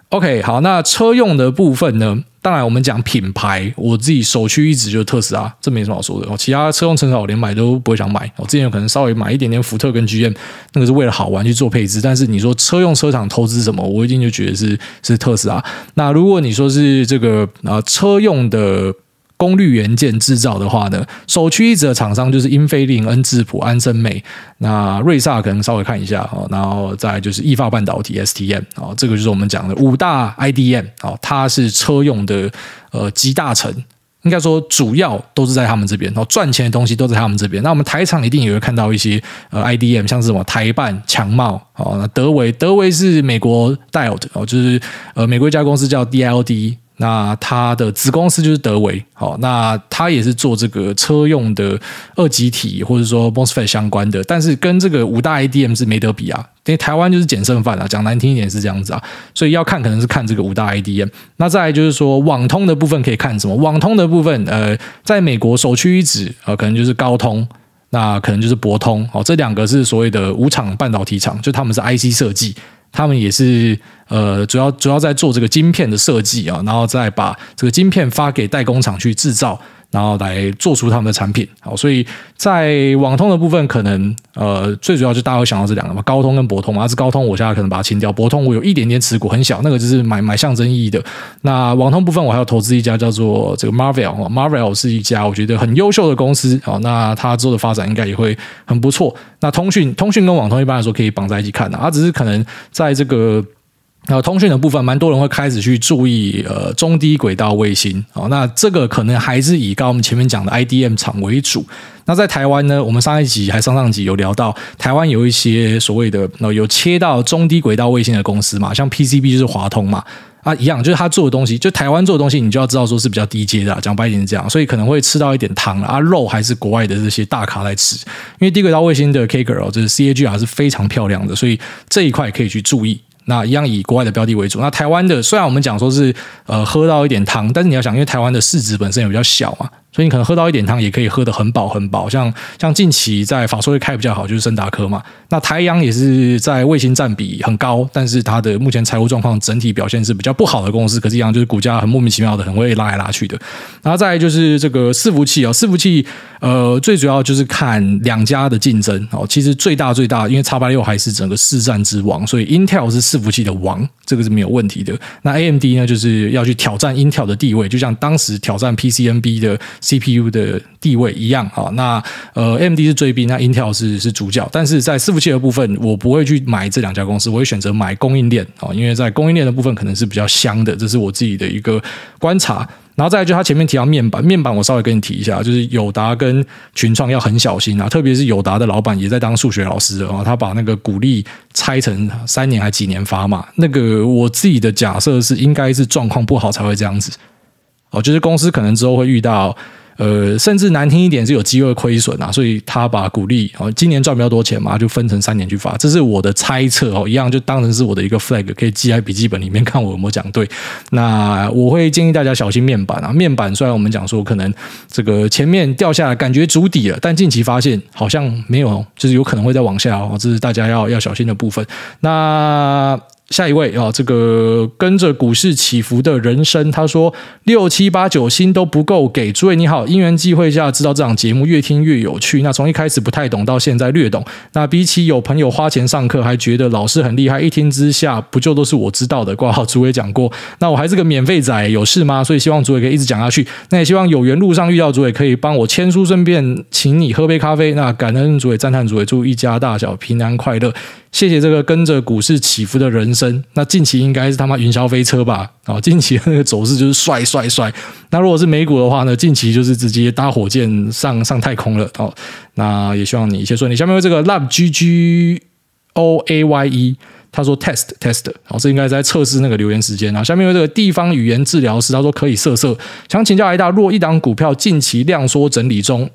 OK，好，那车用的部分呢？当然，我们讲品牌，我自己首屈一指就是特斯拉，这没什么好说的。其他车用车厂我连买都不会想买。我之前有可能稍微买一点点福特跟 GM，那个是为了好玩去做配置。但是你说车用车厂投资什么，我一定就觉得是是特斯拉。那如果你说是这个啊车用的。功率元件制造的话呢，首屈一指的厂商就是英飞凌、恩智浦、安森美。那瑞萨可能稍微看一下哦，然后再就是意法半导体 STM 哦，这个就是我们讲的五大 IDM 哦，它是车用的呃集大成，应该说主要都是在他们这边，然后赚钱的东西都在他们这边。那我们台厂一定也会看到一些呃 IDM，像是什么台半、强茂哦，德微，德微是美国 Diode 哦，就是呃美国一家公司叫 DLD。那它的子公司就是德维，好，那它也是做这个车用的二极体或者说 MOSFET 相关的，但是跟这个五大 IDM 是没得比啊，因为台湾就是捡剩饭啊，讲难听一点是这样子啊，所以要看可能是看这个五大 IDM。那再来就是说网通的部分可以看什么？网通的部分，呃，在美国首屈一指，呃，可能就是高通，那可能就是博通，哦，这两个是所谓的五厂半导体厂，就他们是 IC 设计。他们也是呃，主要主要在做这个晶片的设计啊，然后再把这个晶片发给代工厂去制造。然后来做出他们的产品，好，所以在网通的部分，可能呃最主要就大家会想到这两个嘛，高通跟博通嘛，是高通，我现在可能把它清掉，博通我有一点点持股，很小，那个就是买买象征意义的。那网通部分，我还要投资一家叫做这个 Marvell，Marvell 是一家我觉得很优秀的公司，好，那它之后的发展应该也会很不错。那通讯通讯跟网通一般来说可以绑在一起看的，它只是可能在这个。那通讯的部分，蛮多人会开始去注意呃中低轨道卫星哦。那这个可能还是以刚我们前面讲的 IDM 厂为主。那在台湾呢，我们上一集还上上集有聊到，台湾有一些所谓的呃有切到中低轨道卫星的公司嘛，像 PCB 就是华通嘛啊一样，就是他做的东西，就台湾做的东西，你就要知道说是比较低阶的，讲白一点是这样，所以可能会吃到一点汤啊，肉还是国外的这些大咖来吃，因为低轨道卫星的 K 歌哦，就是 CAGR 是非常漂亮的，所以这一块可以去注意。那一样以国外的标的为主。那台湾的虽然我们讲说是呃喝到一点汤，但是你要想，因为台湾的市值本身也比较小嘛。所以你可能喝到一点汤，也可以喝得很饱很饱。像像近期在法说会开比较好，就是升达科嘛。那台阳也是在卫星占比很高，但是它的目前财务状况整体表现是比较不好的公司。可是，一样就是股价很莫名其妙的，很会拉来拉去的。然后再就是这个伺服器啊，伺服器呃，最主要就是看两家的竞争哦。其实最大最大，因为叉八六还是整个市占之王，所以 Intel 是伺服器的王，这个是没有问题的。那 AMD 呢，就是要去挑战 Intel 的地位，就像当时挑战 PCNB 的。CPU 的地位一样啊，那呃，AMD 是追兵，那 Intel 是是主角，但是在伺服器的部分，我不会去买这两家公司，我会选择买供应链啊，因为在供应链的部分可能是比较香的，这是我自己的一个观察。然后再就他前面提到面板，面板我稍微跟你提一下，就是友达跟群创要很小心啊，特别是友达的老板也在当数学老师啊，他把那个股利拆成三年还几年发嘛，那个我自己的假设是应该是状况不好才会这样子。就是公司可能之后会遇到，呃，甚至难听一点是有机会亏损啊，所以他把股利哦，今年赚比较多钱嘛，就分成三年去发，这是我的猜测哦，一样就当成是我的一个 flag，可以记在笔记本里面，看我有没有讲对。那我会建议大家小心面板啊，面板虽然我们讲说可能这个前面掉下来感觉足底了，但近期发现好像没有，就是有可能会再往下哦，这是大家要要小心的部分。那。下一位啊，这个跟着股市起伏的人生，他说六七八九星都不够给。诸位你好，因缘际会下知道这档节目，越听越有趣。那从一开始不太懂，到现在略懂。那比起有朋友花钱上课，还觉得老师很厉害，一听之下不就都是我知道的？挂号，诸位讲过。那我还是个免费仔，有事吗？所以希望诸位可以一直讲下去。那也希望有缘路上遇到诸位，可以帮我签书，顺便请你喝杯咖啡。那感恩诸位，赞叹诸位，祝一家大小平安快乐。谢谢这个跟着股市起伏的人生。那近期应该是他妈云霄飞车吧？哦，近期的那个走势就是帅帅帅。那如果是美股的话呢？近期就是直接搭火箭上上太空了。哦，那也希望你一切顺利。下面有这个 love g g o a y e，他说 test test，哦，这应该在测试那个留言时间啊。下面有这个地方语言治疗师，他说可以色色。想请教一大，若一档股票近期量缩整理中。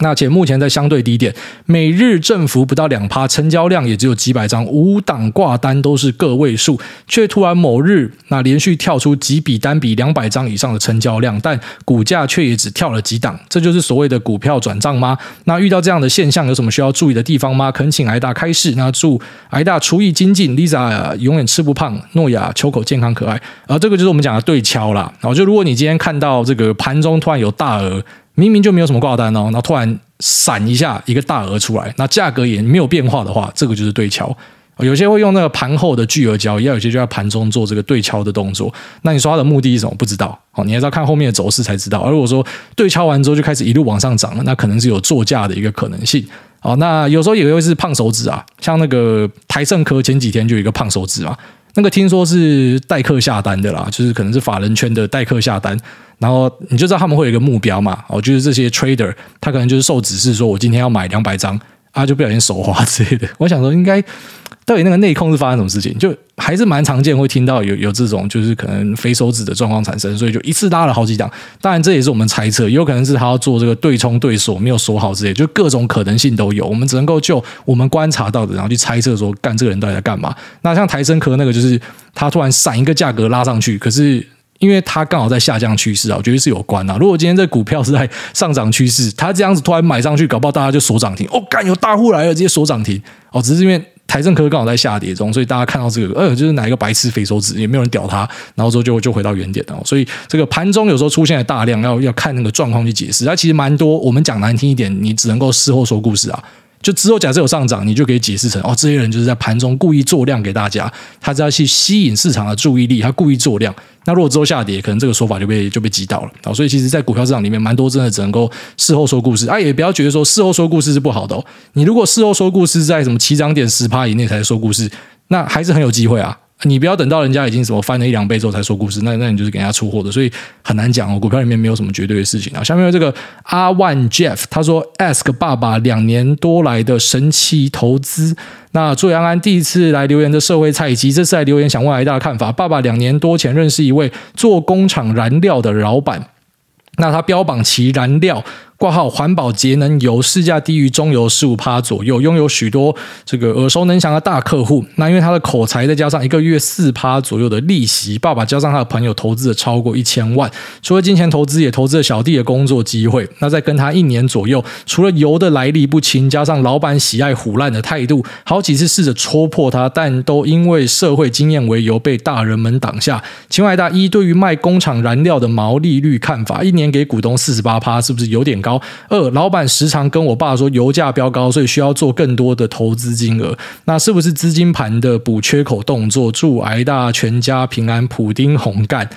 那且目前在相对低点，每日振幅不到两趴，成交量也只有几百张，五档挂单都是个位数，却突然某日那连续跳出几笔单笔两百张以上的成交量，但股价却也只跳了几档，这就是所谓的股票转账吗？那遇到这样的现象，有什么需要注意的地方吗？恳请癌大开示。那祝癌大厨艺精进，Lisa 永远吃不胖，诺亚秋口健康可爱。而这个就是我们讲的对敲啦。然后就如果你今天看到这个盘中突然有大额。明明就没有什么挂单哦，然后突然闪一下一个大额出来，那价格也没有变化的话，这个就是对敲。有些会用那个盘后的巨额交易，也有些就在盘中做这个对敲的动作。那你说它的目的是什么？不知道哦，你还是要看后面的走势才知道。而如果说对敲完之后就开始一路往上涨了，那可能是有作价的一个可能性。哦，那有时候也会是胖手指啊，像那个台盛科前几天就有一个胖手指啊，那个听说是代客下单的啦，就是可能是法人圈的代客下单。然后你就知道他们会有一个目标嘛，哦，就是这些 trader 他可能就是受指示说，我今天要买两百张啊，就不小心手滑之类的。我想说，应该到底那个内控是发生什么事情？就还是蛮常见，会听到有有这种就是可能非手指的状况产生，所以就一次拉了好几档。当然这也是我们猜测，有可能是他要做这个对冲对锁没有锁好之类，就各种可能性都有。我们只能够就我们观察到的，然后去猜测说，干这个人到底在干嘛？那像台胜科那个，就是他突然闪一个价格拉上去，可是。因为它刚好在下降趋势啊，我觉得是有关啊。如果今天这股票是在上涨趋势，它这样子突然买上去，搞不好大家就锁涨停。哦，干有大户来了，直接锁涨停。哦，只是因为台政科刚好在下跌中，所以大家看到这个，呃，就是哪一个白痴肥手指，也没有人屌他，然后之后就就回到原点了。所以这个盘中有时候出现了大量，要要看那个状况去解释。它其实蛮多，我们讲难听一点，你只能够事后说故事啊。就之后假设有上涨，你就可以解释成哦，这些人就是在盘中故意做量给大家，他是要去吸引市场的注意力，他故意做量。那如果之后下跌，可能这个说法就被就被击倒了好。所以其实，在股票市场里面，蛮多真的只能够事后说故事啊，也不要觉得说事后说故事是不好的哦。你如果事后说故事在什么起涨点十趴以内才说故事，那还是很有机会啊。你不要等到人家已经什么翻了一两倍之后才说故事，那那你就是给人家出货的，所以很难讲哦。股票里面没有什么绝对的事情啊。下面有这个阿万 Jeff，他说：“Ask 爸爸两年多来的神奇投资。”那祝安安第一次来留言的社会菜鸡，这次来留言想问癌大的看法。爸爸两年多前认识一位做工厂燃料的老板，那他标榜其燃料。挂号环保节能油市价低于中油十五趴左右，拥有许多这个耳熟能详的大客户。那因为他的口才，再加上一个月四趴左右的利息，爸爸加上他的朋友投资了超过一千万。除了金钱投资，也投资了小弟的工作机会。那在跟他一年左右，除了油的来历不清，加上老板喜爱虎烂的态度，好几次试着戳破他，但都因为社会经验为由被大人们挡下。请问大一对于卖工厂燃料的毛利率看法，一年给股东四十八趴，是不是有点高？二，老板时常跟我爸说油价飙高，所以需要做更多的投资金额。那是不是资金盘的补缺口动作？祝癌大全家平安，普丁红干。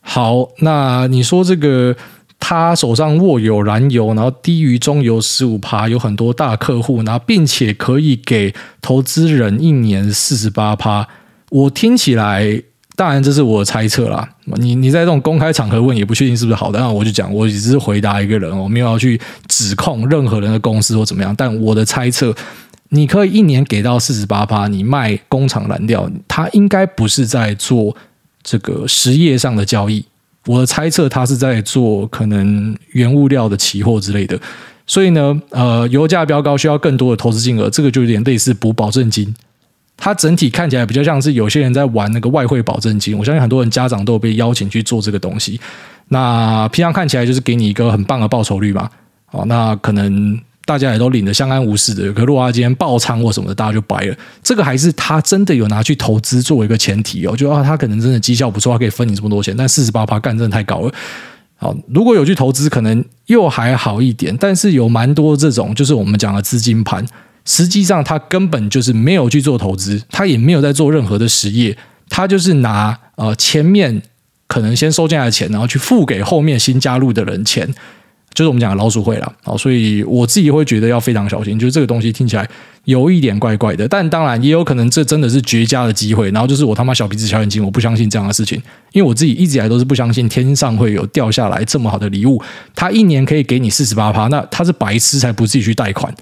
好，那你说这个他手上握有燃油，然后低于中油十五趴，有很多大客户，然后并且可以给投资人一年四十八趴，我听起来。当然，这是我的猜测啦。你你在这种公开场合问，也不确定是不是好的。那我就讲，我只是回答一个人，我没有要去指控任何人的公司或怎么样。但我的猜测，你可以一年给到四十八趴，你卖工厂燃料，他应该不是在做这个实业上的交易。我的猜测，他是在做可能原物料的期货之类的。所以呢，呃，油价飙高，需要更多的投资金额，这个就有点类似补保证金。它整体看起来比较像是有些人在玩那个外汇保证金，我相信很多人家长都有被邀请去做这个东西。那平常看起来就是给你一个很棒的报酬率嘛，哦，那可能大家也都领得相安无事的。可如果他今天爆仓或什么的，大家就白了。这个还是他真的有拿去投资作为一个前提哦，就啊，他可能真的绩效不错，他可以分你这么多钱。但四十八趴干真的太高了。好，如果有去投资，可能又还好一点。但是有蛮多这种，就是我们讲的资金盘。实际上，他根本就是没有去做投资，他也没有在做任何的实业，他就是拿呃前面可能先收进来的钱，然后去付给后面新加入的人钱，就是我们讲的老鼠会了。好，所以我自己会觉得要非常小心，就是这个东西听起来有一点怪怪的，但当然也有可能这真的是绝佳的机会。然后就是我他妈小鼻子小眼睛，我不相信这样的事情，因为我自己一直以来都是不相信天上会有掉下来这么好的礼物。他一年可以给你四十八趴，那他是白痴才不自己去贷款。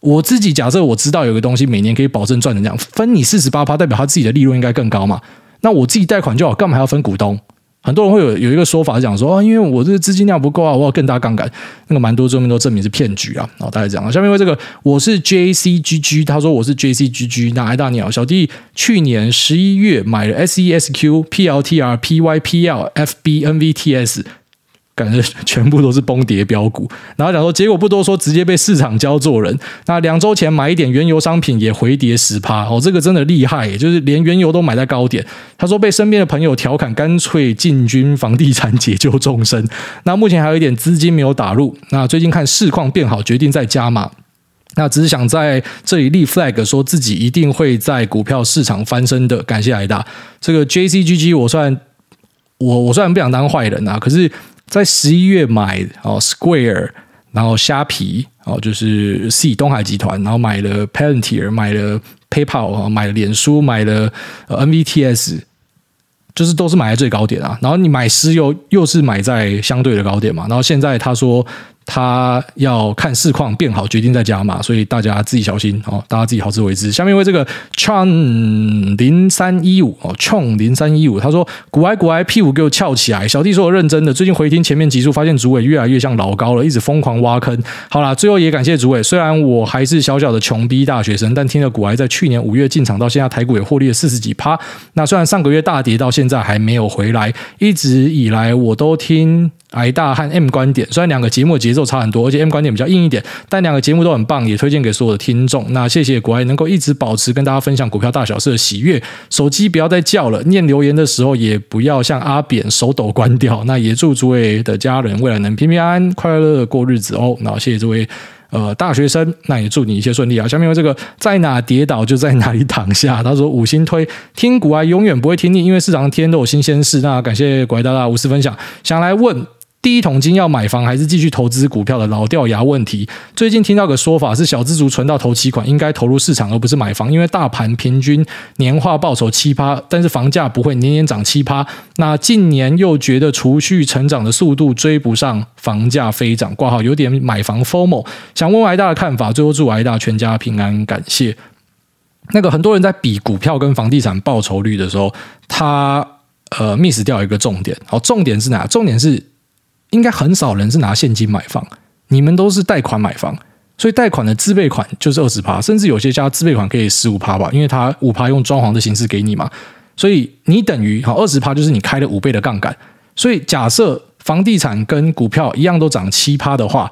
我自己假设我知道有个东西每年可以保证赚成这样，分你四十八趴，代表他自己的利润应该更高嘛？那我自己贷款就好，干嘛还要分股东？很多人会有有一个说法讲说，哦，因为我这个资金量不够啊，我要更大杠杆。那个蛮多证明都证明是骗局啊。然后大概这样。下面为这个我是 JCGG，他说我是 JCGG，那挨大鸟小弟去年十一月买了 SESQ、PLTR、PYPL、FB、NVTS。感觉 *laughs* 全部都是崩跌标股，然后讲说结果不多说，直接被市场教做人。那两周前买一点原油商品也回跌十趴哦，这个真的厉害，也就是连原油都买在高点。他说被身边的朋友调侃，干脆进军房地产解救众生。那目前还有一点资金没有打入，那最近看市况变好，决定再加码。那只是想在这里立 flag，说自己一定会在股票市场翻身的。感谢艾大这个 JCGG，我算我我虽然不想当坏人啊，可是。在十一月买哦，Square，然后虾皮哦，就是 C 东海集团，然后买了 Palantir，买了 PayPal，买了脸书，买了 NVTS，就是都是买在最高点啊。然后你买石油又是买在相对的高点嘛。然后现在他说。他要看市况变好，决定再加码，所以大家自己小心哦，大家自己好自为之。下面为这个 Chang 零三一五哦，Chang 零三一五，他说：“股癌股癌 P 五给我翘起来。”小弟说我认真的，最近回听前面集数，发现主委越来越像老高了，一直疯狂挖坑。好啦，最后也感谢主委，虽然我还是小小的穷逼大学生，但听了股癌在去年五月进场到现在，台股也获利了四十几趴。那虽然上个月大跌到现在还没有回来，一直以来我都听。挨大和 M 观点，虽然两个节目节奏差很多，而且 M 观点比较硬一点，但两个节目都很棒，也推荐给所有的听众。那谢谢股癌能够一直保持跟大家分享股票大小事的喜悦。手机不要再叫了，念留言的时候也不要像阿扁手抖关掉。那也祝诸位的家人未来能平平安安、快乐乐过日子哦。那谢谢这位呃大学生，那也祝你一切顺利啊。下面有这个在哪跌倒就在哪里躺下。他说五星推听股癌永远不会听腻，因为市场天天都有新鲜事。那感谢股癌大大无私分享，想来问。第一桶金要买房还是继续投资股票的老掉牙问题。最近听到个说法是，小资族存到头期款应该投入市场，而不是买房，因为大盘平均年化报酬七趴，但是房价不会年年涨七趴。那近年又觉得储蓄成长的速度追不上房价飞涨，挂号有点买房 FOMO。想问问挨大的看法，最后祝挨大全家平安，感谢。那个很多人在比股票跟房地产报酬率的时候，他呃 miss 掉一个重点。好，重点是哪？重点是。应该很少人是拿现金买房，你们都是贷款买房，所以贷款的自备款就是二十趴，甚至有些家自备款可以十五趴吧，因为他五趴用装潢的形式给你嘛，所以你等于好二十趴就是你开了五倍的杠杆，所以假设房地产跟股票一样都涨七趴的话，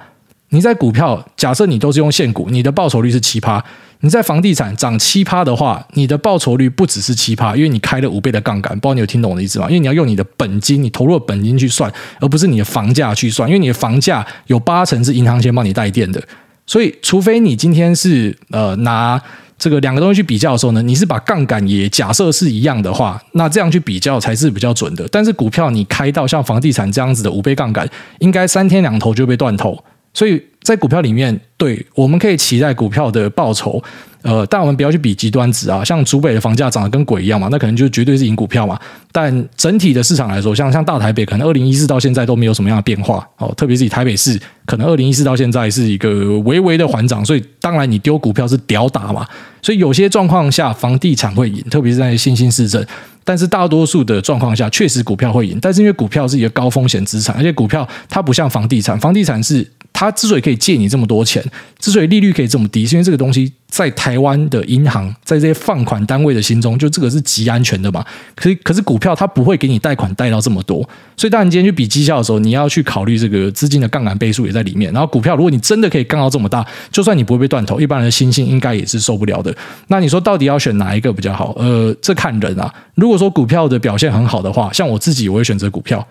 你在股票假设你都是用现股，你的报酬率是七趴。你在房地产涨七趴的话，你的报酬率不只是七趴，因为你开了五倍的杠杆。不知道你有听懂我的意思吗？因为你要用你的本金，你投入的本金去算，而不是你的房价去算。因为你的房价有八成是银行先帮你带电的，所以除非你今天是呃拿这个两个东西去比较的时候呢，你是把杠杆也假设是一样的话，那这样去比较才是比较准的。但是股票你开到像房地产这样子的五倍杠杆，应该三天两头就被断头，所以。在股票里面，对，我们可以期待股票的报酬，呃，但我们不要去比极端值啊，像竹北的房价涨得跟鬼一样嘛，那可能就绝对是赢股票嘛。但整体的市场来说，像像大台北，可能二零一四到现在都没有什么样的变化哦，特别是以台北市，可能二零一四到现在是一个微微的缓涨，所以当然你丢股票是屌打嘛。所以有些状况下，房地产会赢，特别是在新兴市镇，但是大多数的状况下，确实股票会赢。但是因为股票是一个高风险资产，而且股票它不像房地产，房地产是。它之所以可以借你这么多钱，之所以利率可以这么低，是因为这个东西在台湾的银行，在这些放款单位的心中，就这个是极安全的嘛。可是，可是股票它不会给你贷款贷到这么多，所以当你今天去比绩效的时候，你要去考虑这个资金的杠杆倍数也在里面。然后股票，如果你真的可以杠到这么大，就算你不会被断头，一般人的心性应该也是受不了的。那你说到底要选哪一个比较好？呃，这看人啊。如果说股票的表现很好的话，像我自己，我会选择股票。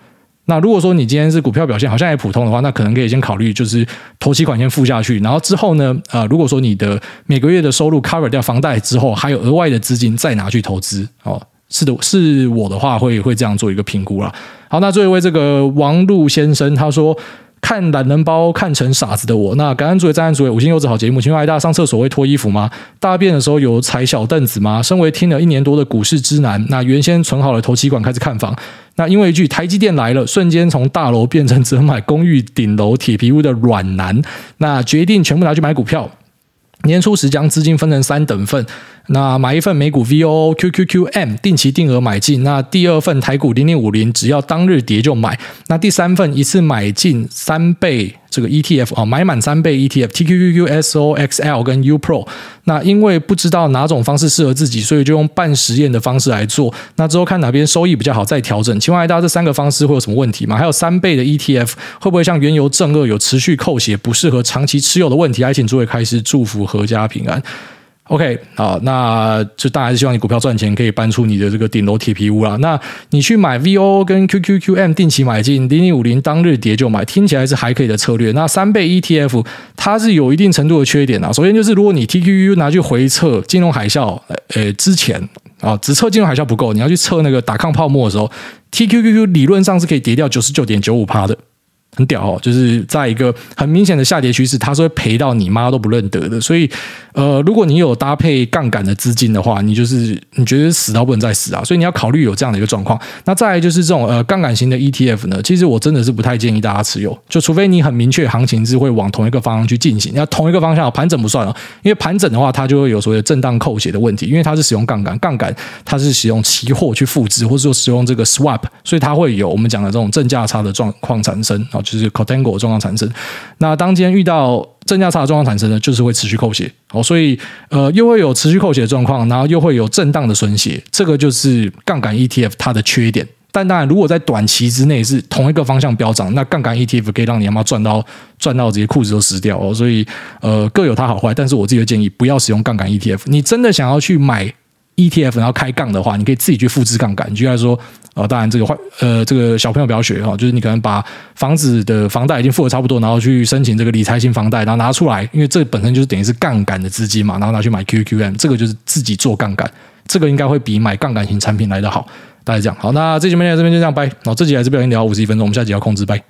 那如果说你今天是股票表现好像也普通的话，那可能可以先考虑就是头期款先付下去，然后之后呢，呃，如果说你的每个月的收入 cover 掉房贷之后，还有额外的资金再拿去投资，哦，是的，是我的话会会这样做一个评估啦。好，那最后一位这个王璐先生他说。看懒人包看成傻子的我，那感恩主委、赞恩主委，五星优质好节目。请问挨大上厕所会脱衣服吗？大便的时候有踩小凳子吗？身为听了一年多的股市之男，那原先存好了头期款开始看房，那因为一句台积电来了，瞬间从大楼变成只买公寓顶楼铁皮屋的软男，那决定全部拿去买股票。年初时将资金分成三等份，那买一份美股 VOO QQQM 定期定额买进，那第二份台股零零五零只要当日跌就买，那第三份一次买进三倍这个 ETF 啊，买满三倍 ETF TQQQ SOXL 跟 U Pro，那因为不知道哪种方式适合自己，所以就用半实验的方式来做，那之后看哪边收益比较好再调整。请问大家这三个方式会有什么问题吗？还有三倍的 ETF 会不会像原油正二有持续扣血不适合长期持有的问题？还请诸位开始祝福。阖家平安，OK，好，那就当然是希望你股票赚钱，可以搬出你的这个顶楼铁皮屋啦。那你去买 VO 跟 QQQM 定期买进，零零五零当日跌就买，听起来是还可以的策略。那三倍 ETF 它是有一定程度的缺点啊。首先就是如果你 TQQQ 拿去回测金融海啸，呃，之前啊，只测金融海啸不够，你要去测那个打抗泡沫的时候，TQQQ 理论上是可以跌掉九十九点九五趴的。很屌哦，就是在一个很明显的下跌趋势，它是会赔到你妈都不认得的。所以，呃，如果你有搭配杠杆的资金的话，你就是你觉得死到不能再死啊。所以你要考虑有这样的一个状况。那再来就是这种呃杠杆型的 ETF 呢，其实我真的是不太建议大家持有，就除非你很明确行情是会往同一个方向去进行。要同一个方向，盘整不算哦，因为盘整的话，它就会有所谓的震荡扣血的问题，因为它是使用杠杆，杠杆它是使用期货去复制，或者说使用这个 swap，所以它会有我们讲的这种正价差的状况产生啊。就是 contango 状况产生，那当今天遇到正价差的状况产生呢，就是会持续扣血哦，所以呃又会有持续扣血的状况，然后又会有震荡的损血，这个就是杠杆 ETF 它的缺点。但当然，如果在短期之内是同一个方向飙涨，那杠杆 ETF 可以让你他妈赚到赚到这些裤子都湿掉哦。所以呃各有它好坏，但是我自己的建议不要使用杠杆 ETF。你真的想要去买 ETF 然后开杠的话，你可以自己去复制杠杆。举例来说，呃，当然这个坏，呃，这个小朋友不要学哈，就是你可能把房子的房贷已经付的差不多，然后去申请这个理财型房贷，然后拿出来，因为这本身就是等于是杠杆的资金嘛，然后拿去买 QQM，这个就是自己做杠杆，这个应该会比买杠杆型产品来得好。大家这样好，那这期节目在这边就这样拜。然后这集还是不小心聊五十一分钟，我们下集要控制拜。